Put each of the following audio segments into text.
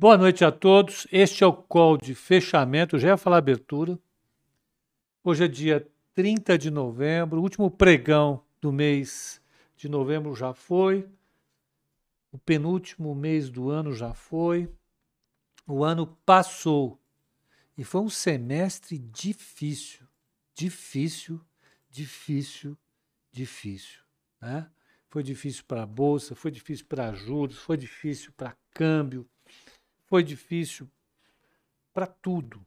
Boa noite a todos. Este é o call de fechamento. Já ia falar abertura. Hoje é dia 30 de novembro, o último pregão do mês de novembro já foi. O penúltimo mês do ano já foi. O ano passou. E foi um semestre difícil. Difícil, difícil, difícil. Né? Foi difícil para a Bolsa, foi difícil para juros, foi difícil para câmbio, foi difícil para tudo.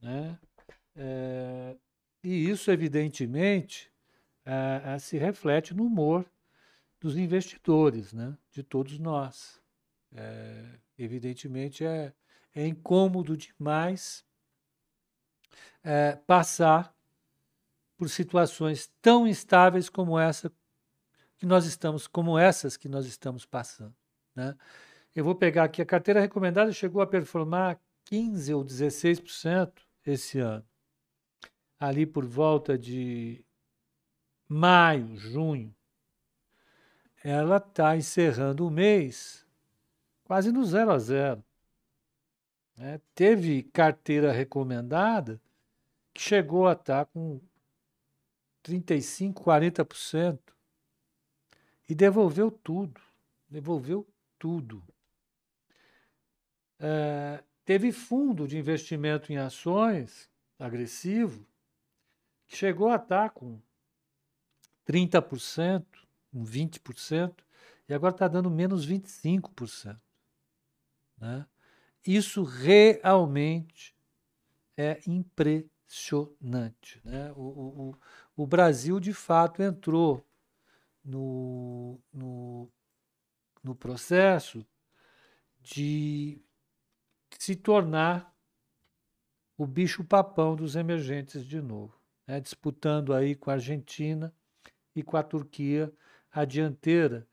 Né? É, e isso, evidentemente, é, é, se reflete no humor dos investidores, né? de todos nós. É, evidentemente, é, é incômodo demais é, passar por situações tão instáveis como essa que nós estamos, como essas que nós estamos passando. Né? Eu vou pegar aqui a carteira recomendada chegou a performar 15 ou 16% esse ano. Ali por volta de maio, junho, ela está encerrando o mês quase no zero a zero. Né? Teve carteira recomendada que chegou a estar tá com 35, 40% e devolveu tudo. Devolveu tudo. É, teve fundo de investimento em ações agressivo que chegou a estar com 30%, com 20%, e agora está dando menos 25%. Né? Isso realmente é impressionante. Né? O, o, o Brasil, de fato, entrou no, no, no processo de se tornar o bicho-papão dos emergentes de novo, né? disputando aí com a Argentina e com a Turquia a dianteira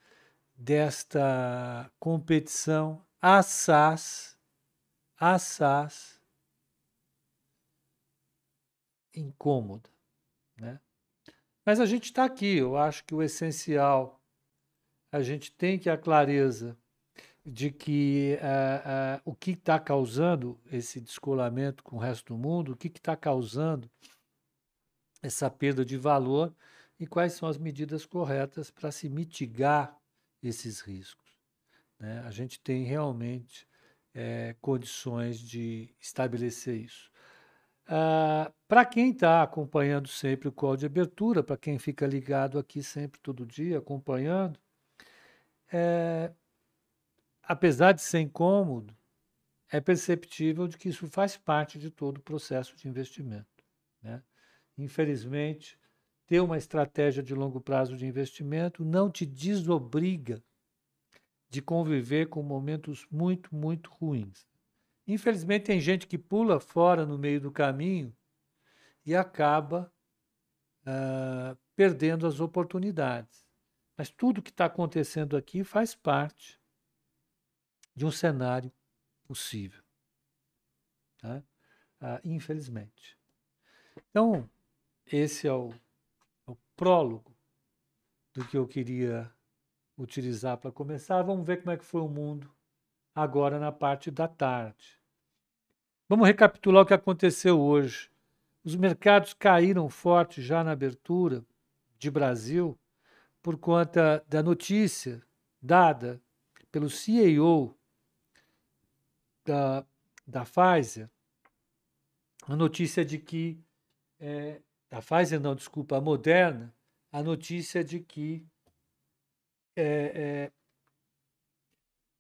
desta competição assaz, assaz incômoda. Né? Mas a gente está aqui, eu acho que o essencial, a gente tem que a clareza de que uh, uh, o que está causando esse descolamento com o resto do mundo, o que está causando essa perda de valor e quais são as medidas corretas para se mitigar esses riscos. Né? A gente tem realmente é, condições de estabelecer isso. Ah, para quem está acompanhando sempre o call de abertura, para quem fica ligado aqui sempre, todo dia, acompanhando, é, apesar de ser incômodo, é perceptível de que isso faz parte de todo o processo de investimento. Né? Infelizmente, ter uma estratégia de longo prazo de investimento não te desobriga de conviver com momentos muito, muito ruins. Infelizmente, tem gente que pula fora no meio do caminho e acaba uh, perdendo as oportunidades. Mas tudo que está acontecendo aqui faz parte de um cenário possível. Tá? Uh, infelizmente. Então, esse é o, é o prólogo do que eu queria utilizar para começar. Vamos ver como é que foi o mundo agora na parte da tarde. Vamos recapitular o que aconteceu hoje. Os mercados caíram forte já na abertura de Brasil por conta da notícia dada pelo CEO da, da Pfizer, a notícia de que é, Pfizer não, desculpa, a Moderna, a notícia de que é, é,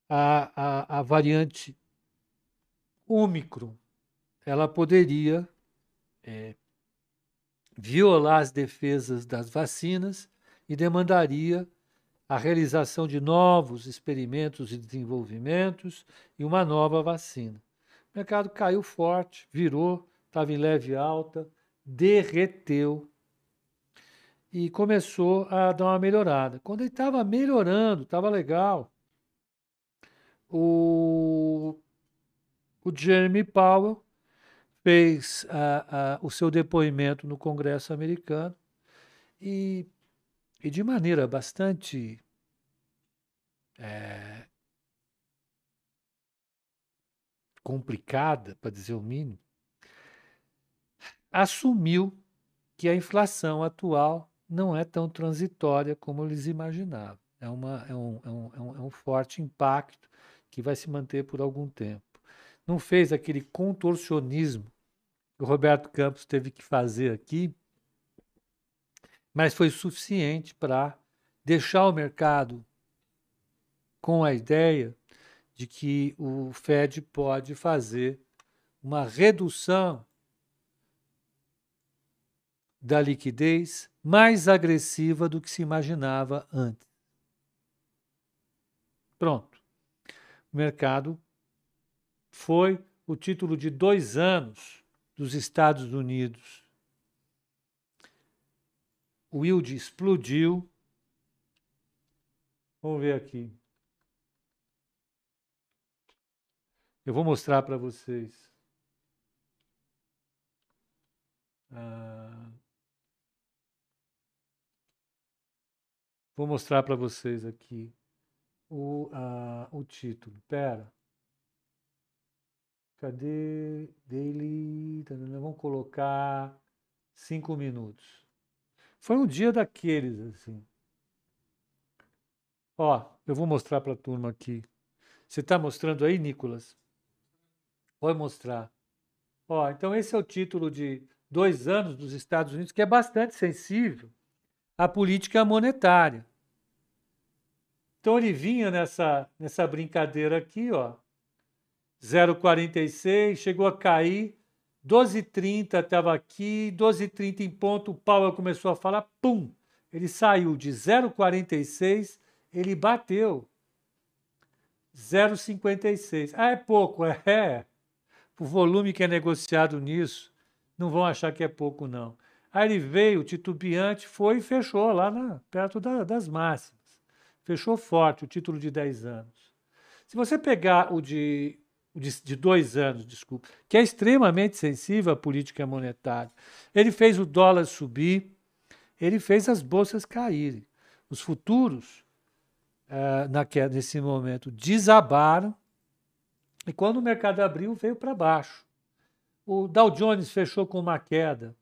a, a, a variante Ômicron ela poderia é, violar as defesas das vacinas e demandaria a realização de novos experimentos e desenvolvimentos e uma nova vacina. O mercado caiu forte, virou, estava em leve alta, derreteu e começou a dar uma melhorada. Quando ele estava melhorando, estava legal, o, o Jeremy Powell fez o seu depoimento no Congresso americano e, e de maneira bastante é, complicada, para dizer o mínimo, assumiu que a inflação atual não é tão transitória como eles imaginavam. É, uma, é, um, é, um, é, um, é forte impacto que vai se manter por algum tempo. Não fez aquele contorcionismo que o Roberto Campos teve que fazer aqui, mas foi suficiente para deixar o mercado com a ideia de que o Fed pode fazer uma redução da liquidez mais agressiva do que se imaginava antes. Pronto. O mercado foi o título de dois anos dos Estados Unidos. O yield explodiu. Vamos ver aqui. Eu vou mostrar para vocês. Ah, vou mostrar para vocês aqui o, ah, o título. Pera. Cadê daily? Vamos colocar cinco minutos. Foi um dia daqueles assim. Ó, eu vou mostrar para a turma aqui. Você está mostrando aí, Nicolas? Pode mostrar. Ó, então esse é o título de dois anos dos Estados Unidos, que é bastante sensível à política monetária. Então ele vinha nessa, nessa brincadeira aqui, ó, 0,46, chegou a cair, 12,30 estava aqui, 12,30 em ponto, o Powell começou a falar, pum, ele saiu de 0,46, ele bateu 0,56. Ah, é pouco, é o volume que é negociado nisso, não vão achar que é pouco, não. Aí ele veio titubeante, foi e fechou lá na, perto da, das máximas. Fechou forte o título de 10 anos. Se você pegar o de, de, de dois anos, desculpa, que é extremamente sensível à política monetária, ele fez o dólar subir, ele fez as bolsas caírem. Os futuros, uh, naquela, nesse momento, desabaram e quando o mercado abriu, veio para baixo. O Dow Jones fechou com uma queda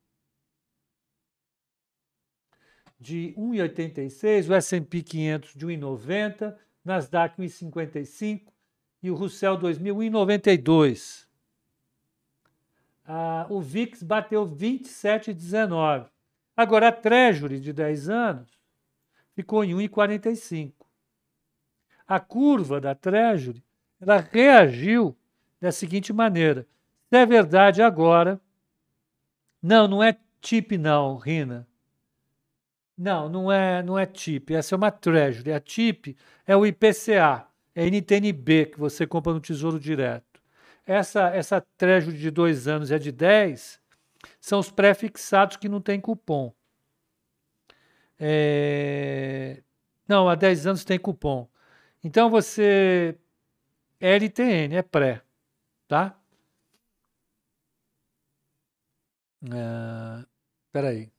de 1,86, o S&P 500 de 1,90, Nasdaq 1,55 e o Russell 2000 1,92. Ah, o VIX bateu 27,19. Agora a Treasury de 10 anos ficou em 1,45. A curva da Treasury ela reagiu da seguinte maneira: se é verdade agora, não, não é TIP não, Rina. Não, não é, não é TIP, essa é uma Treasury. A TIP é o IPCA, é NTNB que você compra no Tesouro Direto. Essa, essa Treasury de dois anos é de 10, são os pré-fixados que não tem cupom. É... Não, há 10 anos tem cupom. Então você LTN, é pré, tá? Uh, peraí.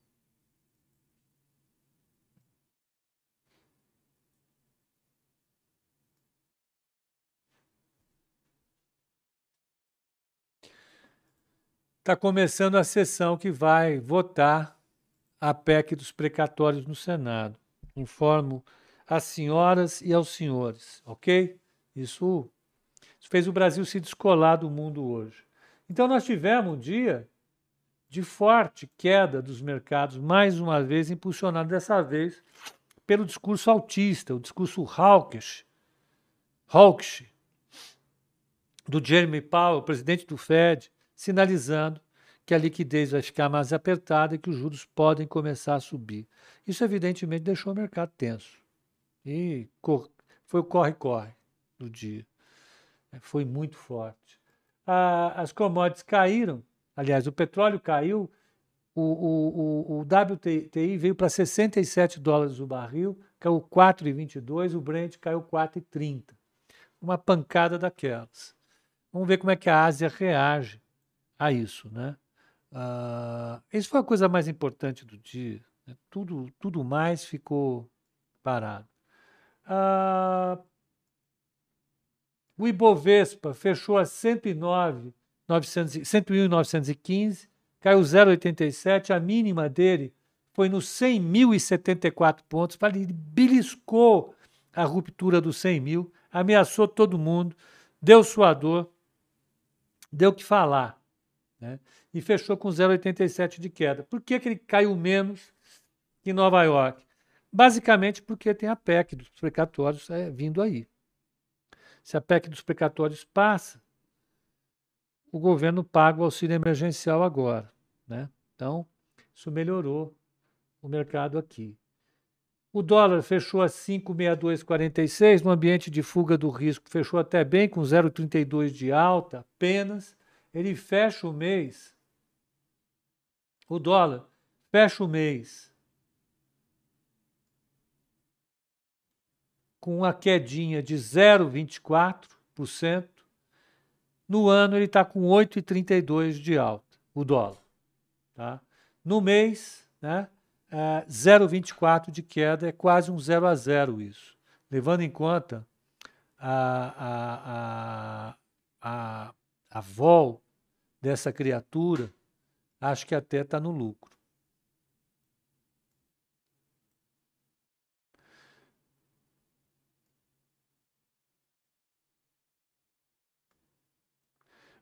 Está começando a sessão que vai votar a PEC dos precatórios no Senado. Informo às senhoras e aos senhores, ok? Isso isso fez o Brasil se descolar do mundo hoje. Então, nós tivemos um dia de forte queda dos mercados, mais uma vez impulsionado dessa vez pelo discurso autista, o discurso hawkish, hawkish do Jeremy Powell, presidente do Fed, sinalizando que a liquidez vai ficar mais apertada e que os juros podem começar a subir. Isso, evidentemente, deixou o mercado tenso. E foi o corre-corre do dia. É, foi muito forte. as commodities caíram, aliás, o petróleo caiu, o, o, o, o WTI veio para 67 dólares o barril, caiu 4,22, o Brent caiu 4,30. Uma pancada daquelas. Vamos ver como é que a Ásia reage a isso, né? Uh, isso foi a coisa mais importante do dia. Né? Tudo, tudo mais ficou parado. Uh, O Ibovespa fechou a 109, 101,915, caiu 0,87. A mínima dele foi nos 100.074 pontos. Ele beliscou a ruptura dos 100 mil, ameaçou todo mundo, deu suador, deu o que falar. Né? E fechou com 0,87 de queda. Por que, que ele caiu menos que Nova York? Basicamente porque tem a PEC dos precatórios é, vindo aí. Se a PEC dos precatórios passa, o governo paga o auxílio emergencial agora. Né? Então, isso melhorou o mercado aqui. O dólar fechou a 5,6246 no ambiente de fuga do risco, fechou até bem com 0,32 de alta apenas. Ele fecha o mês. O dólar fecha o mês com uma quedinha de 0,24%. No ano ele está com 8,32 de alta, o dólar. Tá? No mês, né, é 0,24 de queda, é quase um 0 a 0 isso. Levando em conta a, a, a, a, a vol dessa criatura, acho que até está no lucro.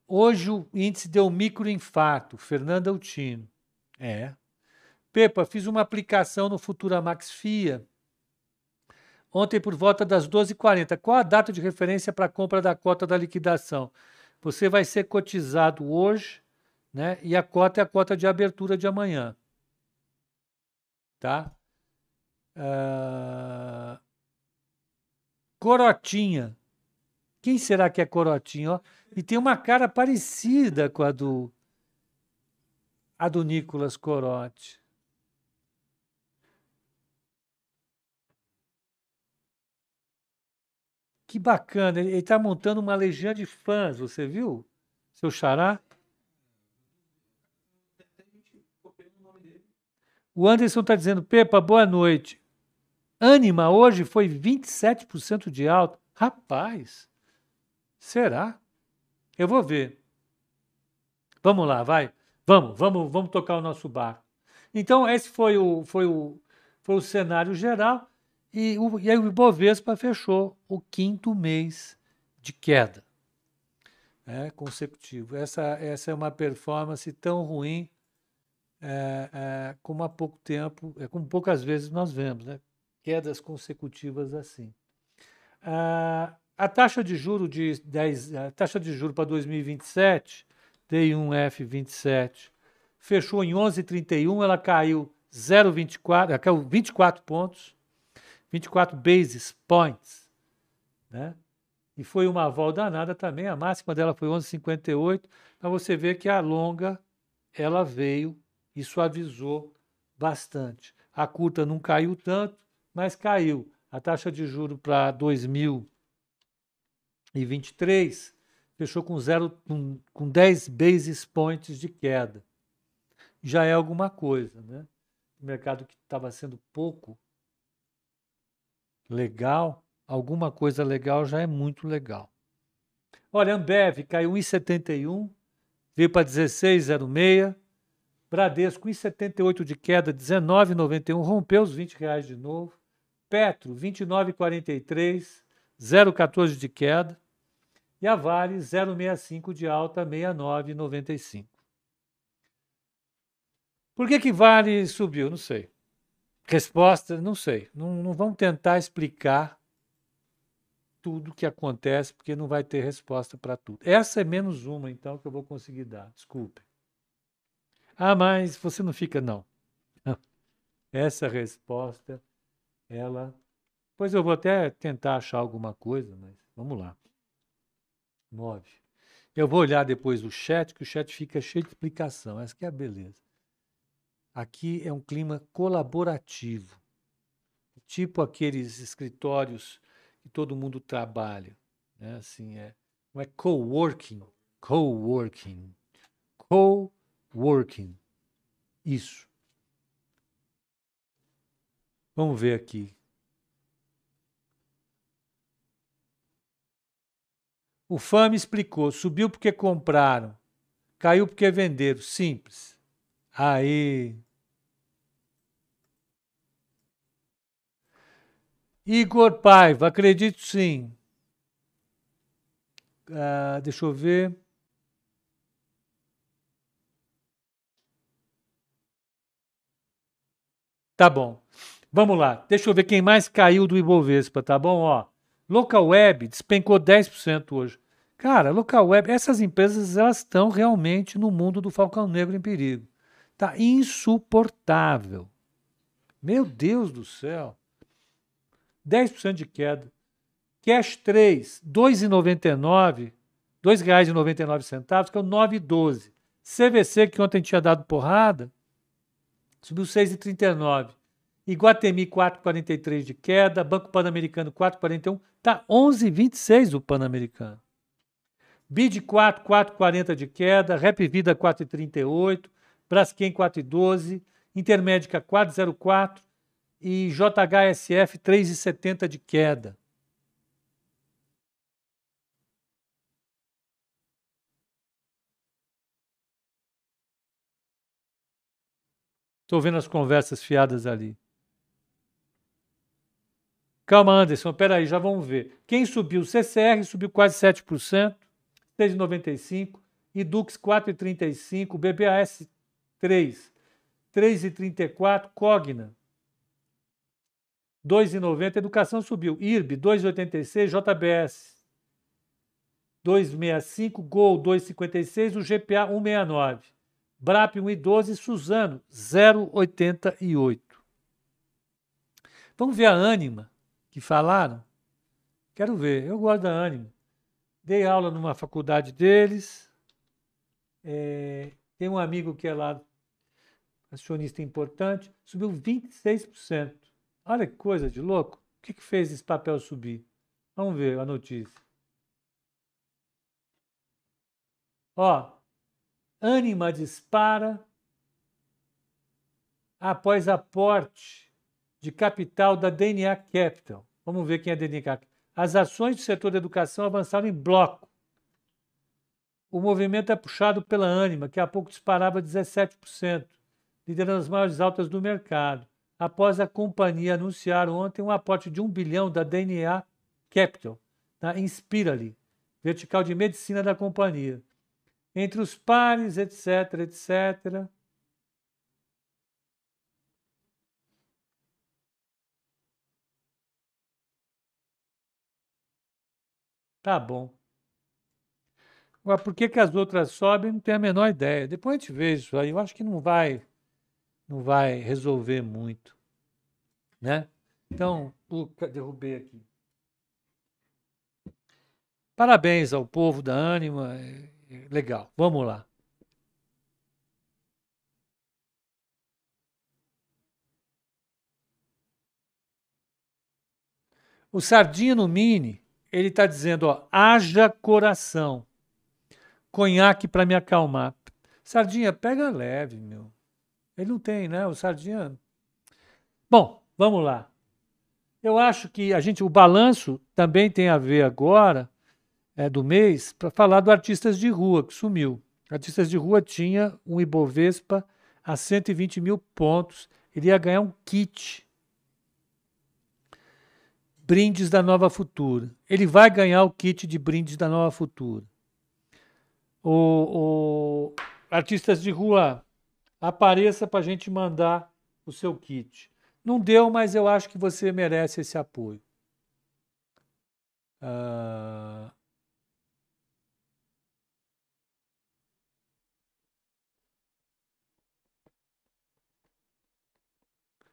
Hoje o índice deu microinfarto, Fernanda Altino. É. Pepa, fiz uma aplicação no Futuramax FIA ontem por volta das 12h40. Qual a data de referência para a compra da cota da liquidação? Você vai ser cotizado hoje, né? E a cota é a cota de abertura de amanhã. Tá? Uh... Corotinha. Quem será que é Corotinha? Ó, e tem uma cara parecida com a do a do Nicolas Corotti. Que bacana, ele está montando uma legião de fãs, você viu? Seu xará? O Anderson está dizendo, Pepa, boa noite. Anima hoje foi 27% de alta. Rapaz, será? Eu vou ver. Vamos lá, vai. Vamos, vamos, vamos tocar o nosso barco. Então, esse foi o, foi o, foi o cenário geral. E, o, e aí o Ibovespa fechou o quinto mês de queda é, consecutivo. Essa, essa é uma performance tão ruim é, é, como há pouco tempo, é, como poucas vezes nós vemos, né? quedas consecutivas assim. Ah, a taxa de juro de 10, a taxa de juro para 2027, T1F27, fechou em 11,31, ela caiu 0,24, caiu 24 pontos, 24 basis points, né? E foi uma volta danada também, a máxima dela foi 11,58, para você ver que a longa ela veio e suavizou bastante. A curta não caiu tanto, mas caiu. A taxa de juro para 2000 e 23 fechou com, zero, com, com 10 basis points de queda. Já é alguma coisa, né? O mercado que estava sendo pouco legal, alguma coisa legal já é muito legal. Olha, Ambev caiu 1,71, veio para 16,06. Bradesco 1,78 de queda, 19,91, rompeu os 20 reais de novo. Petro 29,43, 0,14 de queda. E a Vale 0,65 de alta, 69,95. Por que, que Vale subiu? Não sei. Resposta, não sei. Não, não vamos tentar explicar tudo o que acontece, porque não vai ter resposta para tudo. Essa é menos uma, então, que eu vou conseguir dar. Desculpe. Ah, mas você não fica, não. Essa resposta, ela Pois eu vou até tentar achar alguma coisa, mas vamos lá. 9. Eu vou olhar depois o chat, que o chat fica cheio de explicação. Essa que é a beleza. Aqui é um clima colaborativo. Tipo aqueles escritórios que todo mundo trabalha. Né? Assim, é, não é coworking. Coworking. Coworking. Isso. Vamos ver aqui. O fã me explicou. Subiu porque compraram. Caiu porque venderam. Simples. Aí. Igor Paiva, acredito sim. Ah, deixa eu ver. Tá bom. Vamos lá. Deixa eu ver quem mais caiu do Ibovespa, tá bom? Ó, Local Web despencou 10% hoje. Cara, Local Web, essas empresas elas estão realmente no mundo do Falcão Negro em perigo. Tá insuportável. Meu Deus do céu. 10% de queda. Cash 3, R$ 2,99, R$ 2,99, que é o 9,12. CVC, que ontem tinha dado porrada, subiu 6,39. Iguatemi 4,43 de queda, Banco Pan-Americano 4,41, tá 11,26 o Pan-Americano. BID 4, 4,40 de queda, Rap Vida 4,38, Braskem 4,12, Intermédica 4,04 e JHSF 3,70 de queda. Estou vendo as conversas fiadas ali. Calma, Anderson, peraí, já vamos ver. Quem subiu? CCR subiu quase 7%, 6,95%, Edux 4,35%, BBAS 3, 3,34%, Cogna 2,90%, Educação subiu, IRB 2,86%, JBS 2,65%, Gol 2,56%, o GPA 1,69%. BRAP 1,12 e Suzano 0,88. Vamos ver a Anima que falaram? Quero ver, eu gosto da Anima. Dei aula numa faculdade deles. É, tem um amigo que é lá, acionista importante, subiu 26%. Olha que coisa de louco. O que, que fez esse papel subir? Vamos ver a notícia. Ó, Anima dispara após aporte de capital da DNA Capital. Vamos ver quem é a DNA Capital. As ações do setor da educação avançaram em bloco. O movimento é puxado pela Anima, que há pouco disparava 17%, liderando as maiores altas do mercado, após a companhia anunciar ontem um aporte de 1 bilhão da DNA Capital, na Inspirali, vertical de medicina da companhia. Entre os pares, etc, etc. Tá bom. Agora, por que, que as outras sobem? Não tenho a menor ideia. Depois a gente vê isso aí. Eu acho que não vai, não vai resolver muito, né? Então, derrubei aqui. Parabéns ao povo da Anima. É, é legal. Vamos lá. O Sardinha no Mini ele está dizendo, ó, haja coração. Conhaque para me acalmar. Sardinha, pega leve, meu. Ele não tem, né? O Sardinha. Bom, vamos lá. Eu acho que a gente, o balanço também tem a ver agora é, do mês para falar do artistas de rua que sumiu. Artistas de rua tinha um Ibovespa a 120 mil pontos. Ele ia ganhar um kit brindes da Nova Futura. Ele vai ganhar o kit de brindes da Nova Futura. O, o artistas de rua, apareça para a gente mandar o seu kit. Não deu, mas eu acho que você merece esse apoio.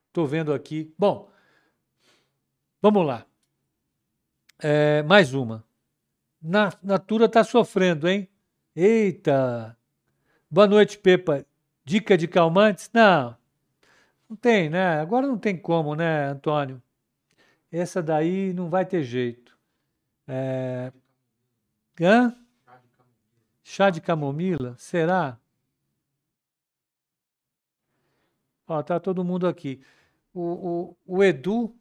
Estou uh... vendo aqui. Bom, Vamos lá. É, mais uma. Na, Natura está sofrendo, hein? Eita! Boa noite, Pepa. Dica de calmantes? Não. Não tem, né? Agora não tem como, né, Antônio? Essa daí não vai ter jeito. É... Hã? Chá de camomila? Será? Ó, tá todo mundo aqui. O, o, o Edu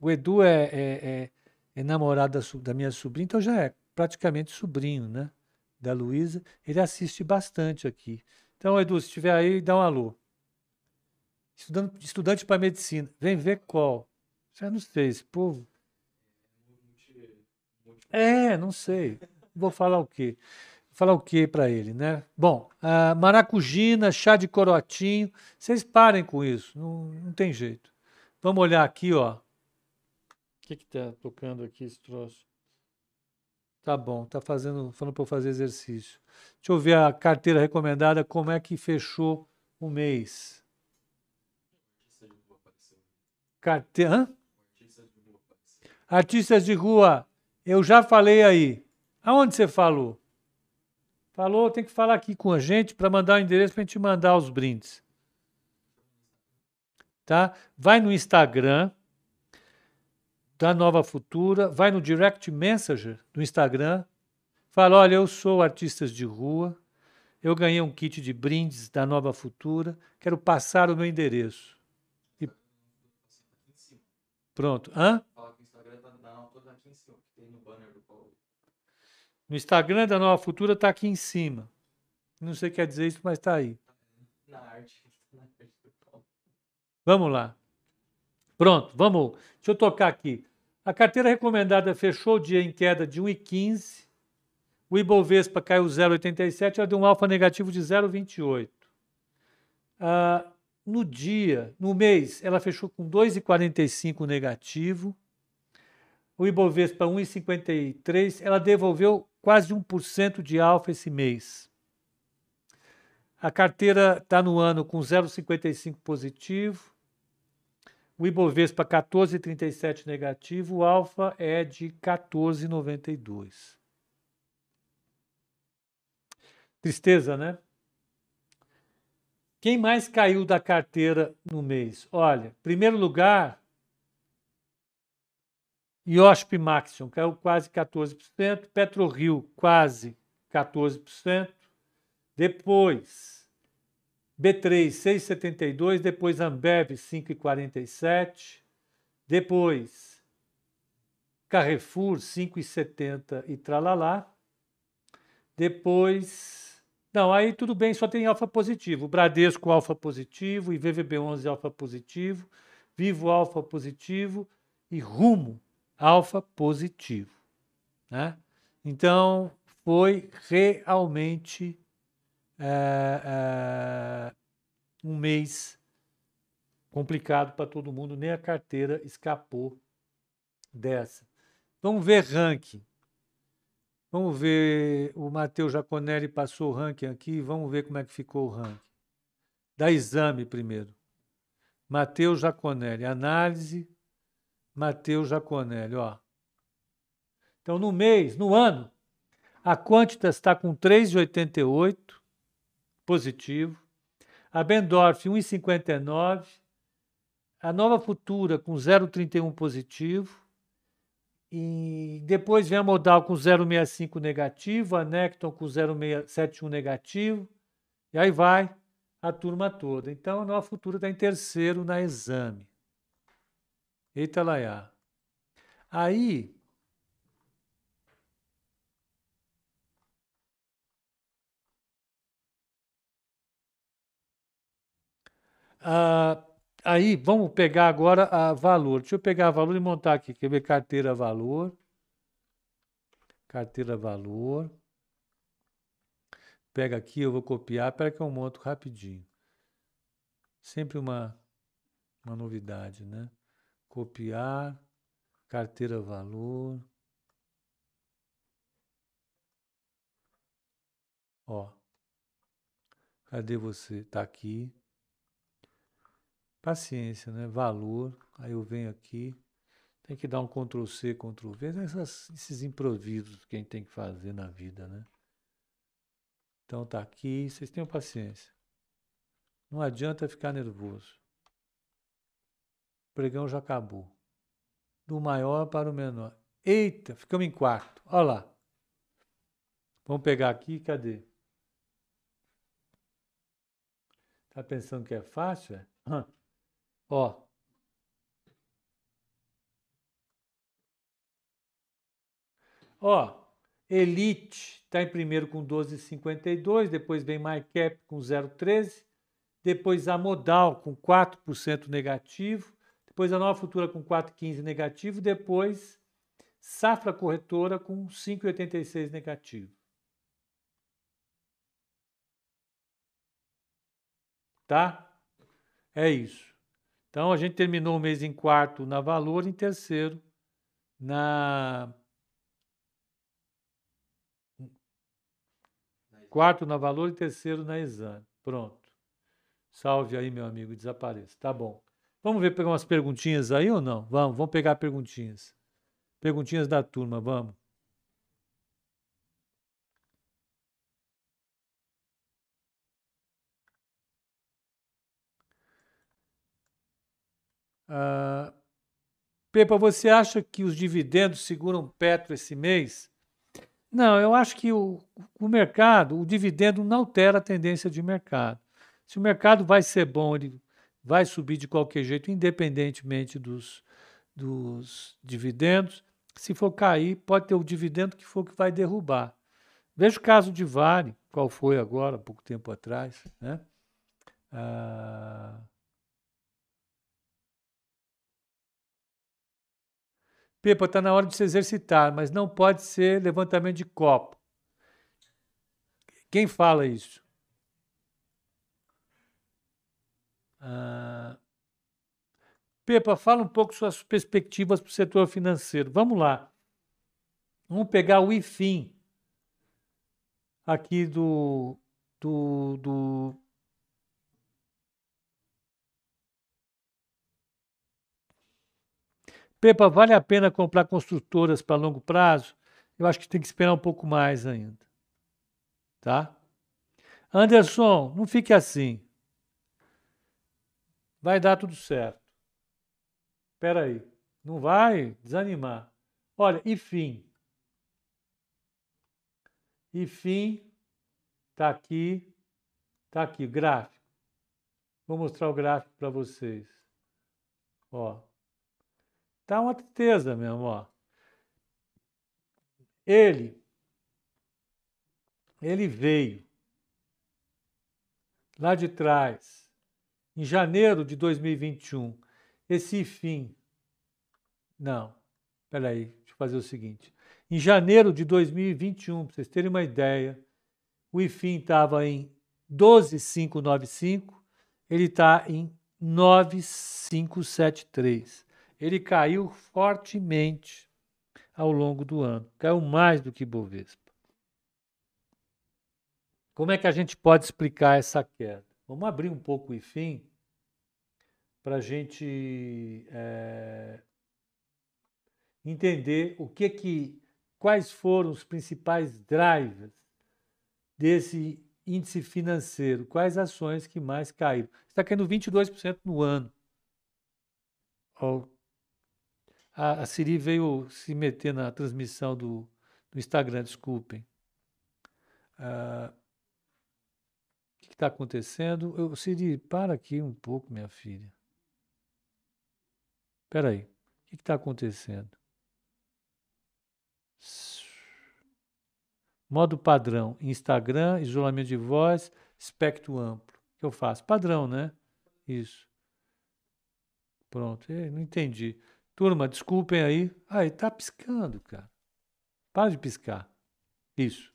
o Edu é, é, é, é namorado da, da, minha sobrinha, então já é praticamente sobrinho, né? Da Luísa. Ele assiste bastante aqui. Então, Edu, se estiver aí, dá um alô. Estudante, estudante para medicina. Vem ver qual. Já não sei, esse povo. É, não sei. Vou falar o quê? Vou falar o quê para ele, né? Bom, maracujina, chá de coroatinho. Vocês parem com isso, não, não tem jeito. Vamos olhar aqui, ó. O que que tá tocando aqui esse troço? Tá bom, tá fazendo, falando para eu fazer exercício. Deixa eu ver a carteira recomendada, como é que fechou o mês. Carteira. Artistas de rua. Eu já falei aí. Aonde você falou? Falou, tem que falar aqui com a gente para mandar o endereço para a gente mandar os brindes. Tá? Vai no Instagram da Nova Futura, vai no direct messenger do Instagram, fala: olha, eu sou artistas de rua, eu ganhei um kit de brindes da Nova Futura, quero passar o meu endereço. E... Pronto. Hã? No Instagram da Nova Futura está aqui em cima. Não sei o que quer dizer isso, mas está aí. Na arte. Vamos lá. Pronto, vamos. Deixa eu tocar aqui. A carteira recomendada fechou o dia em queda de 1,15. O Ibovespa caiu 0,87, ela deu um alfa negativo de 0,28. Ah, no dia, no mês, ela fechou com 2,45 negativo. O Ibovespa 1,53, ela devolveu quase 1% de alfa esse mês. A carteira está no ano com 0,55 positivo. O Ibovespa 14,37 negativo, o alfa é de 14,92. Tristeza, né? Quem mais caiu da carteira no mês? Olha, primeiro lugar, IOSP Maxion caiu quase 14%, PetroRio quase 14%. Depois, B3, 6,72. Depois Ambev, 5,47. Depois Carrefour, 5,70 e tralalá. Depois. Não, aí tudo bem, só tem alfa positivo. Bradesco alfa positivo, IVVB11 alfa positivo, Vivo alfa positivo e Rumo alfa positivo. Né? Então, foi realmente é, é, um mês complicado para todo mundo, nem a carteira escapou dessa. Vamos ver ranking. Vamos ver, o Matheus Jaconelli passou o ranking aqui, vamos ver como é que ficou o ranking. Da exame primeiro. Matheus Jaconelli, análise, Matheus Jaconelli, ó. Então, no mês, no ano, a Quantitas está com 3,88, positivo. A Bendorf 1,59. A Nova Futura com 0,31 positivo. E depois vem a Modal com 0,65 negativo, a Necton com 0,71 negativo. E aí vai a turma toda. Então a Nova Futura está em terceiro na exame. Eita laiá. Aí Ah, aí, vamos pegar agora a valor. Deixa eu pegar a valor e montar aqui. Quer ver carteira valor? Carteira valor. Pega aqui, eu vou copiar. Espera que eu monto rapidinho. Sempre uma, uma novidade, né? Copiar, carteira valor. Ó. Cadê você? Tá aqui. Paciência, né? Valor. Aí eu venho aqui. Tem que dar um Ctrl C, Ctrl V. Essas, esses improvisos que a gente tem que fazer na vida, né? Então tá aqui. Vocês tenham paciência. Não adianta ficar nervoso. O pregão já acabou. Do maior para o menor. Eita, ficamos em quarto. Olha lá. Vamos pegar aqui, cadê? Tá pensando que é fácil? É? Ó. Ó, Elite está em primeiro com 12,52, depois vem MyCap com 0,13, depois a Modal com 4% negativo, depois a Nova Futura com 4,15 negativo, depois Safra Corretora com 5,86 negativo. Tá? É isso. Então a gente terminou o mês em quarto na Valor, em terceiro na quarto na Valor e terceiro na Exame. Pronto. Salve aí, meu amigo, desapareça. Tá bom. Vamos ver pegar umas perguntinhas aí ou não? Vamos, vamos pegar perguntinhas. Perguntinhas da turma, vamos. Uh, Pepa, você acha que os dividendos seguram Petro esse mês? Não, eu acho que o, o mercado, o dividendo não altera a tendência de mercado. Se o mercado vai ser bom, ele vai subir de qualquer jeito, independentemente dos, dos dividendos. Se for cair, pode ter o dividendo que for que vai derrubar. Veja o caso de Vale, qual foi agora, pouco tempo atrás. Né? Ah, Pepa, está na hora de se exercitar, mas não pode ser levantamento de copo. Quem fala isso? Ah, Pepa, fala um pouco suas perspectivas para o setor financeiro. Vamos lá. Vamos pegar o IFIM aqui do, do, do Pepa, vale a pena comprar construtoras para longo prazo? Eu acho que tem que esperar um pouco mais ainda. Tá? Anderson, não fique assim. Vai dar tudo certo. Espera aí. Não vai desanimar. Olha, e fim. E fim está aqui. Está aqui, gráfico. Vou mostrar o gráfico para vocês. Ó. Tá uma tristeza mesmo, ó. Ele, ele veio lá de trás, em janeiro de 2021, esse fim. Não, peraí, deixa eu fazer o seguinte. Em janeiro de 2021, para vocês terem uma ideia, o IFIM estava em 12,595, ele está em 9,573 ele caiu fortemente ao longo do ano. Caiu mais do que Bovespa. Como é que a gente pode explicar essa queda? Vamos abrir um pouco o IFIM para a gente é, entender o que que, quais foram os principais drivers desse índice financeiro, quais ações que mais caíram. Está caindo 22% no ano. A, a Siri veio se meter na transmissão do, do Instagram, desculpem. Ah, o que está acontecendo? Eu, Siri, para aqui um pouco, minha filha. Espera aí. O que está acontecendo? Modo padrão, Instagram, isolamento de voz, espectro amplo. O que eu faço? Padrão, né? Isso. Pronto, não entendi. Turma, desculpem aí. Aí, tá piscando, cara. Para de piscar. Isso.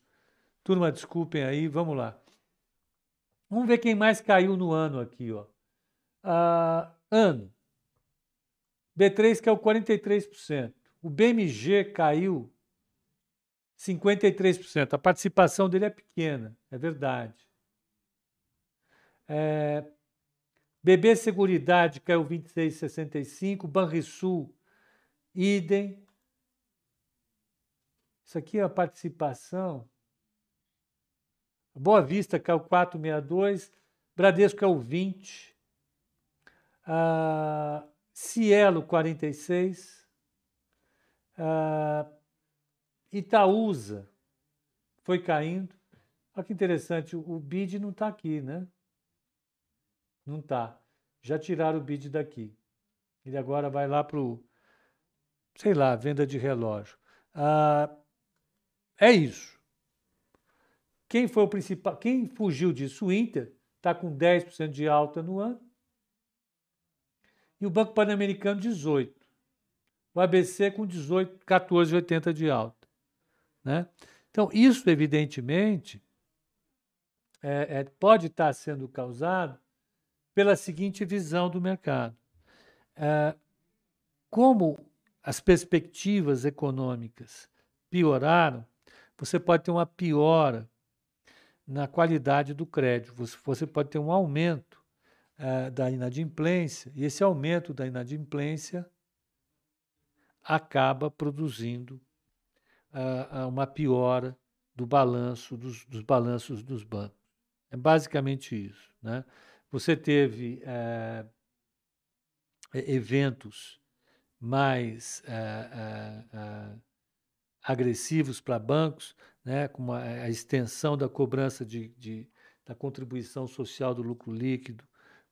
Turma, desculpem aí, vamos lá. Vamos ver quem mais caiu no ano aqui, ó. Ah, ano. B3 caiu 43%. O BMG caiu 53%. A participação dele é pequena, é verdade. É, BB Seguridade caiu 26,65, Banrisul, idem. Isso aqui é a participação. Boa Vista caiu 4,62, Bradesco caiu 20, ah, Cielo 46, ah, Itaúsa foi caindo. Olha que interessante, o BID não está aqui, né? Não está. Já tiraram o bid daqui. Ele agora vai lá para o, sei lá, venda de relógio. Ah, É isso. Quem foi o principal? Quem fugiu disso? O Inter está com 10% de alta no ano. E o Banco Pan-Americano 18. O ABC com 18, 14,80 de alta, né? Então isso evidentemente é, é, pode estar sendo causado pela seguinte visão do mercado: é, como as perspectivas econômicas pioraram, você pode ter uma piora na qualidade do crédito, você pode ter um aumento uh, da inadimplência, e esse aumento da inadimplência acaba produzindo uh, uma piora do balanço dos, dos, balanços dos bancos. É basicamente isso. Né? Você teve uh, eventos mais agressivos para bancos, né, como a, a, extensão da cobrança de, de, da contribuição social do lucro líquido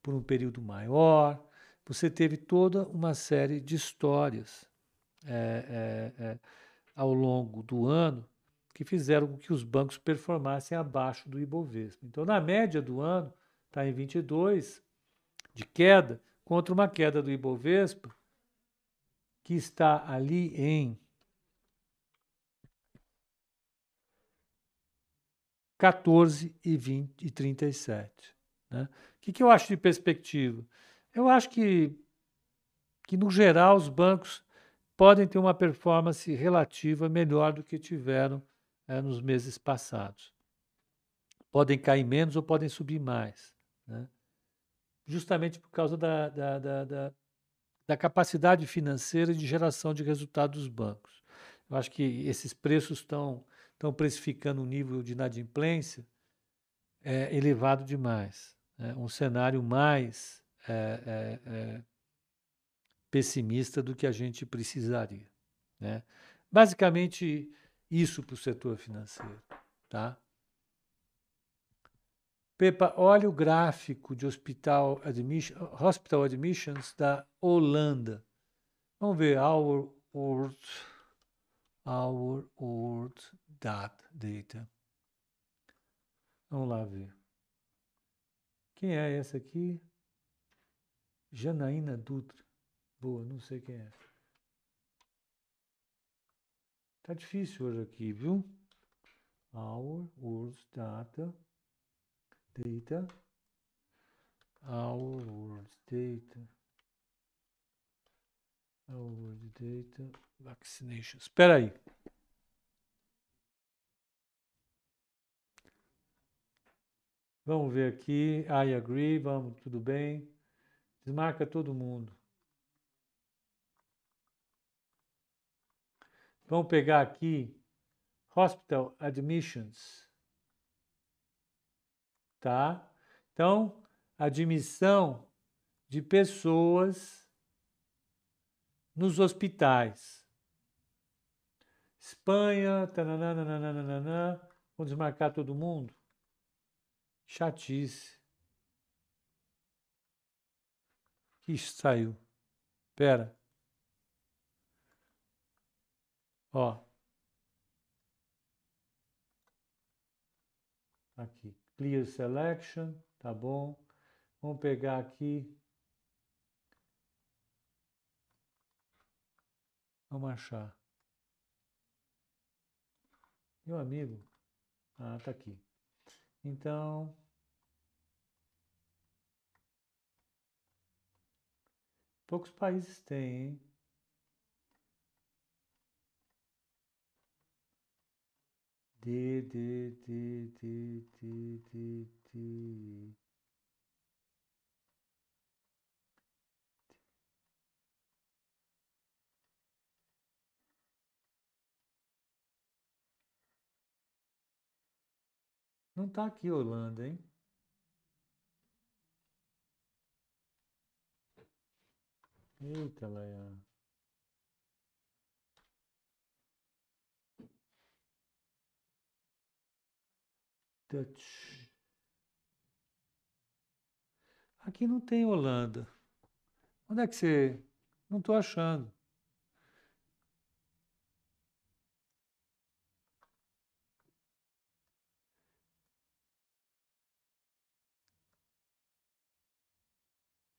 por um período maior. Você teve toda uma série de histórias é, é, é, ao longo do ano que fizeram com que os bancos performassem abaixo do Ibovespa. Então, na média do ano, está em 22 de queda, contra uma queda do Ibovespa que está ali em 14 e, 20, e 37. Né? O que, que eu acho de perspectiva? Eu acho que, que, no geral, os bancos podem ter uma performance relativa melhor do que tiveram é, nos meses passados. Podem cair menos ou podem subir mais. Né? Justamente por causa da, da, da, da, da capacidade financeira de geração de resultado dos bancos. Eu acho que esses preços estão estão precificando um nível de inadimplência é, elevado demais. Né? Um cenário mais é, é, é, pessimista do que a gente precisaria. Né? Basicamente, isso para o setor financeiro. Tá? Pepa, olha o gráfico de hospital, hospital admissions da Holanda. Vamos ver, our world, our world data. Vamos lá ver. Quem é essa aqui? Janaína Dutra. Boa, não sei quem é. Tá difícil hoje aqui, viu? Our words data data our data our data vaccination. Espera aí. Vamos ver aqui. I agree. Vamos, tudo bem. Desmarca todo mundo. Vamos pegar aqui Hospital Admissions. Tá? Então, admissão de pessoas nos hospitais. Espanha, tananana, desmarcar todo mundo? Chatice. Que saiu. Pera. Ó. Aqui. Clear selection. Tá bom. Vamos pegar aqui. Vamos achar. Meu amigo. Ah, tá aqui. Então, poucos países têm, hein? D, D, D, D, D, D, D. Não está aqui Holanda, hein? Eita, Leia. Dutch. Aqui não tem Holanda. Onde é que você. Não estou achando.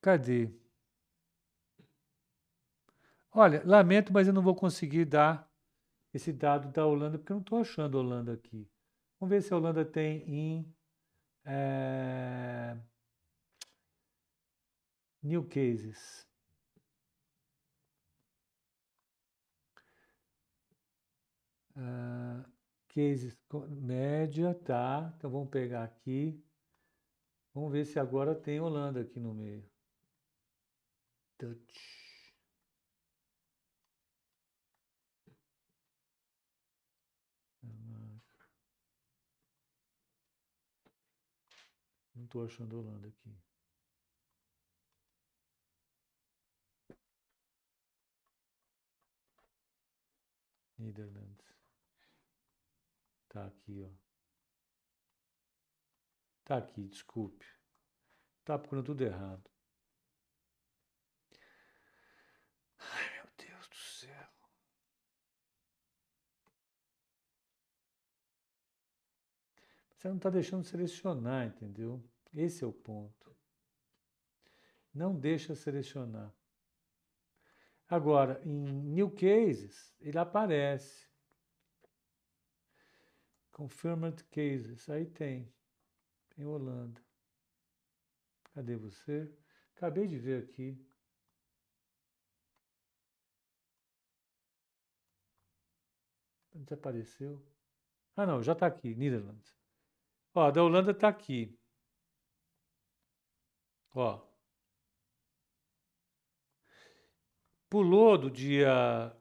Cadê? Olha, lamento, mas eu não vou conseguir dar esse dado da Holanda, porque eu não estou achando Holanda aqui. Vamos ver se a Holanda tem em é, new cases. Uh, cases média, tá? Então vamos pegar aqui. Vamos ver se agora tem Holanda aqui no meio. Dutch. Estou achando Holanda aqui. Netherlands. Tá aqui, ó. Tá aqui, desculpe. Tá procurando tudo errado. Ai, meu Deus do céu. Você não está deixando selecionar, entendeu? Esse é o ponto. Não deixa selecionar. Agora, em New Cases, ele aparece. Confirmed Cases, aí tem. Tem Holanda. Cadê você? Acabei de ver aqui. Desapareceu. Ah, não, já está aqui, Netherlands. Ó, a da Holanda está aqui. Ó. Pulou do dia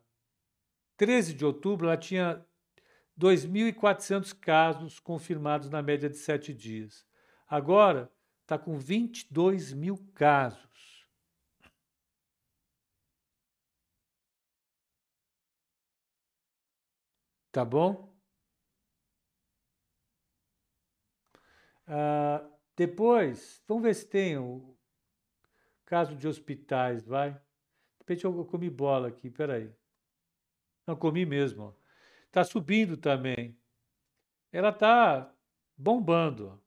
13 de outubro, ela tinha 2.400 casos confirmados na média de sete dias. Agora está com 22 mil casos. Tá bom? Ah, depois, vamos ver se tem o caso de hospitais, vai. De repente eu comi bola aqui, peraí. Não, comi mesmo. Está subindo também. Ela está bombando.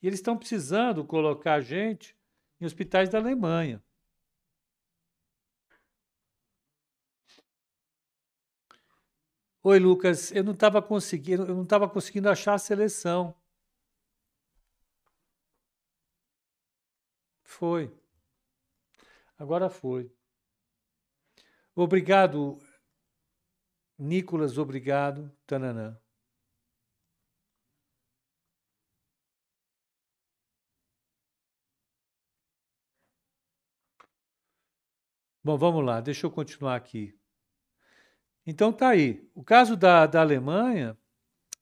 E eles estão precisando colocar gente em hospitais da Alemanha. Oi, Lucas, eu não estava conseguindo, eu não estava conseguindo achar a seleção. Foi. Agora foi. Obrigado, Nicolas, obrigado. Tananã. Bom, vamos lá, deixa eu continuar aqui. Então tá aí. O caso da, da Alemanha,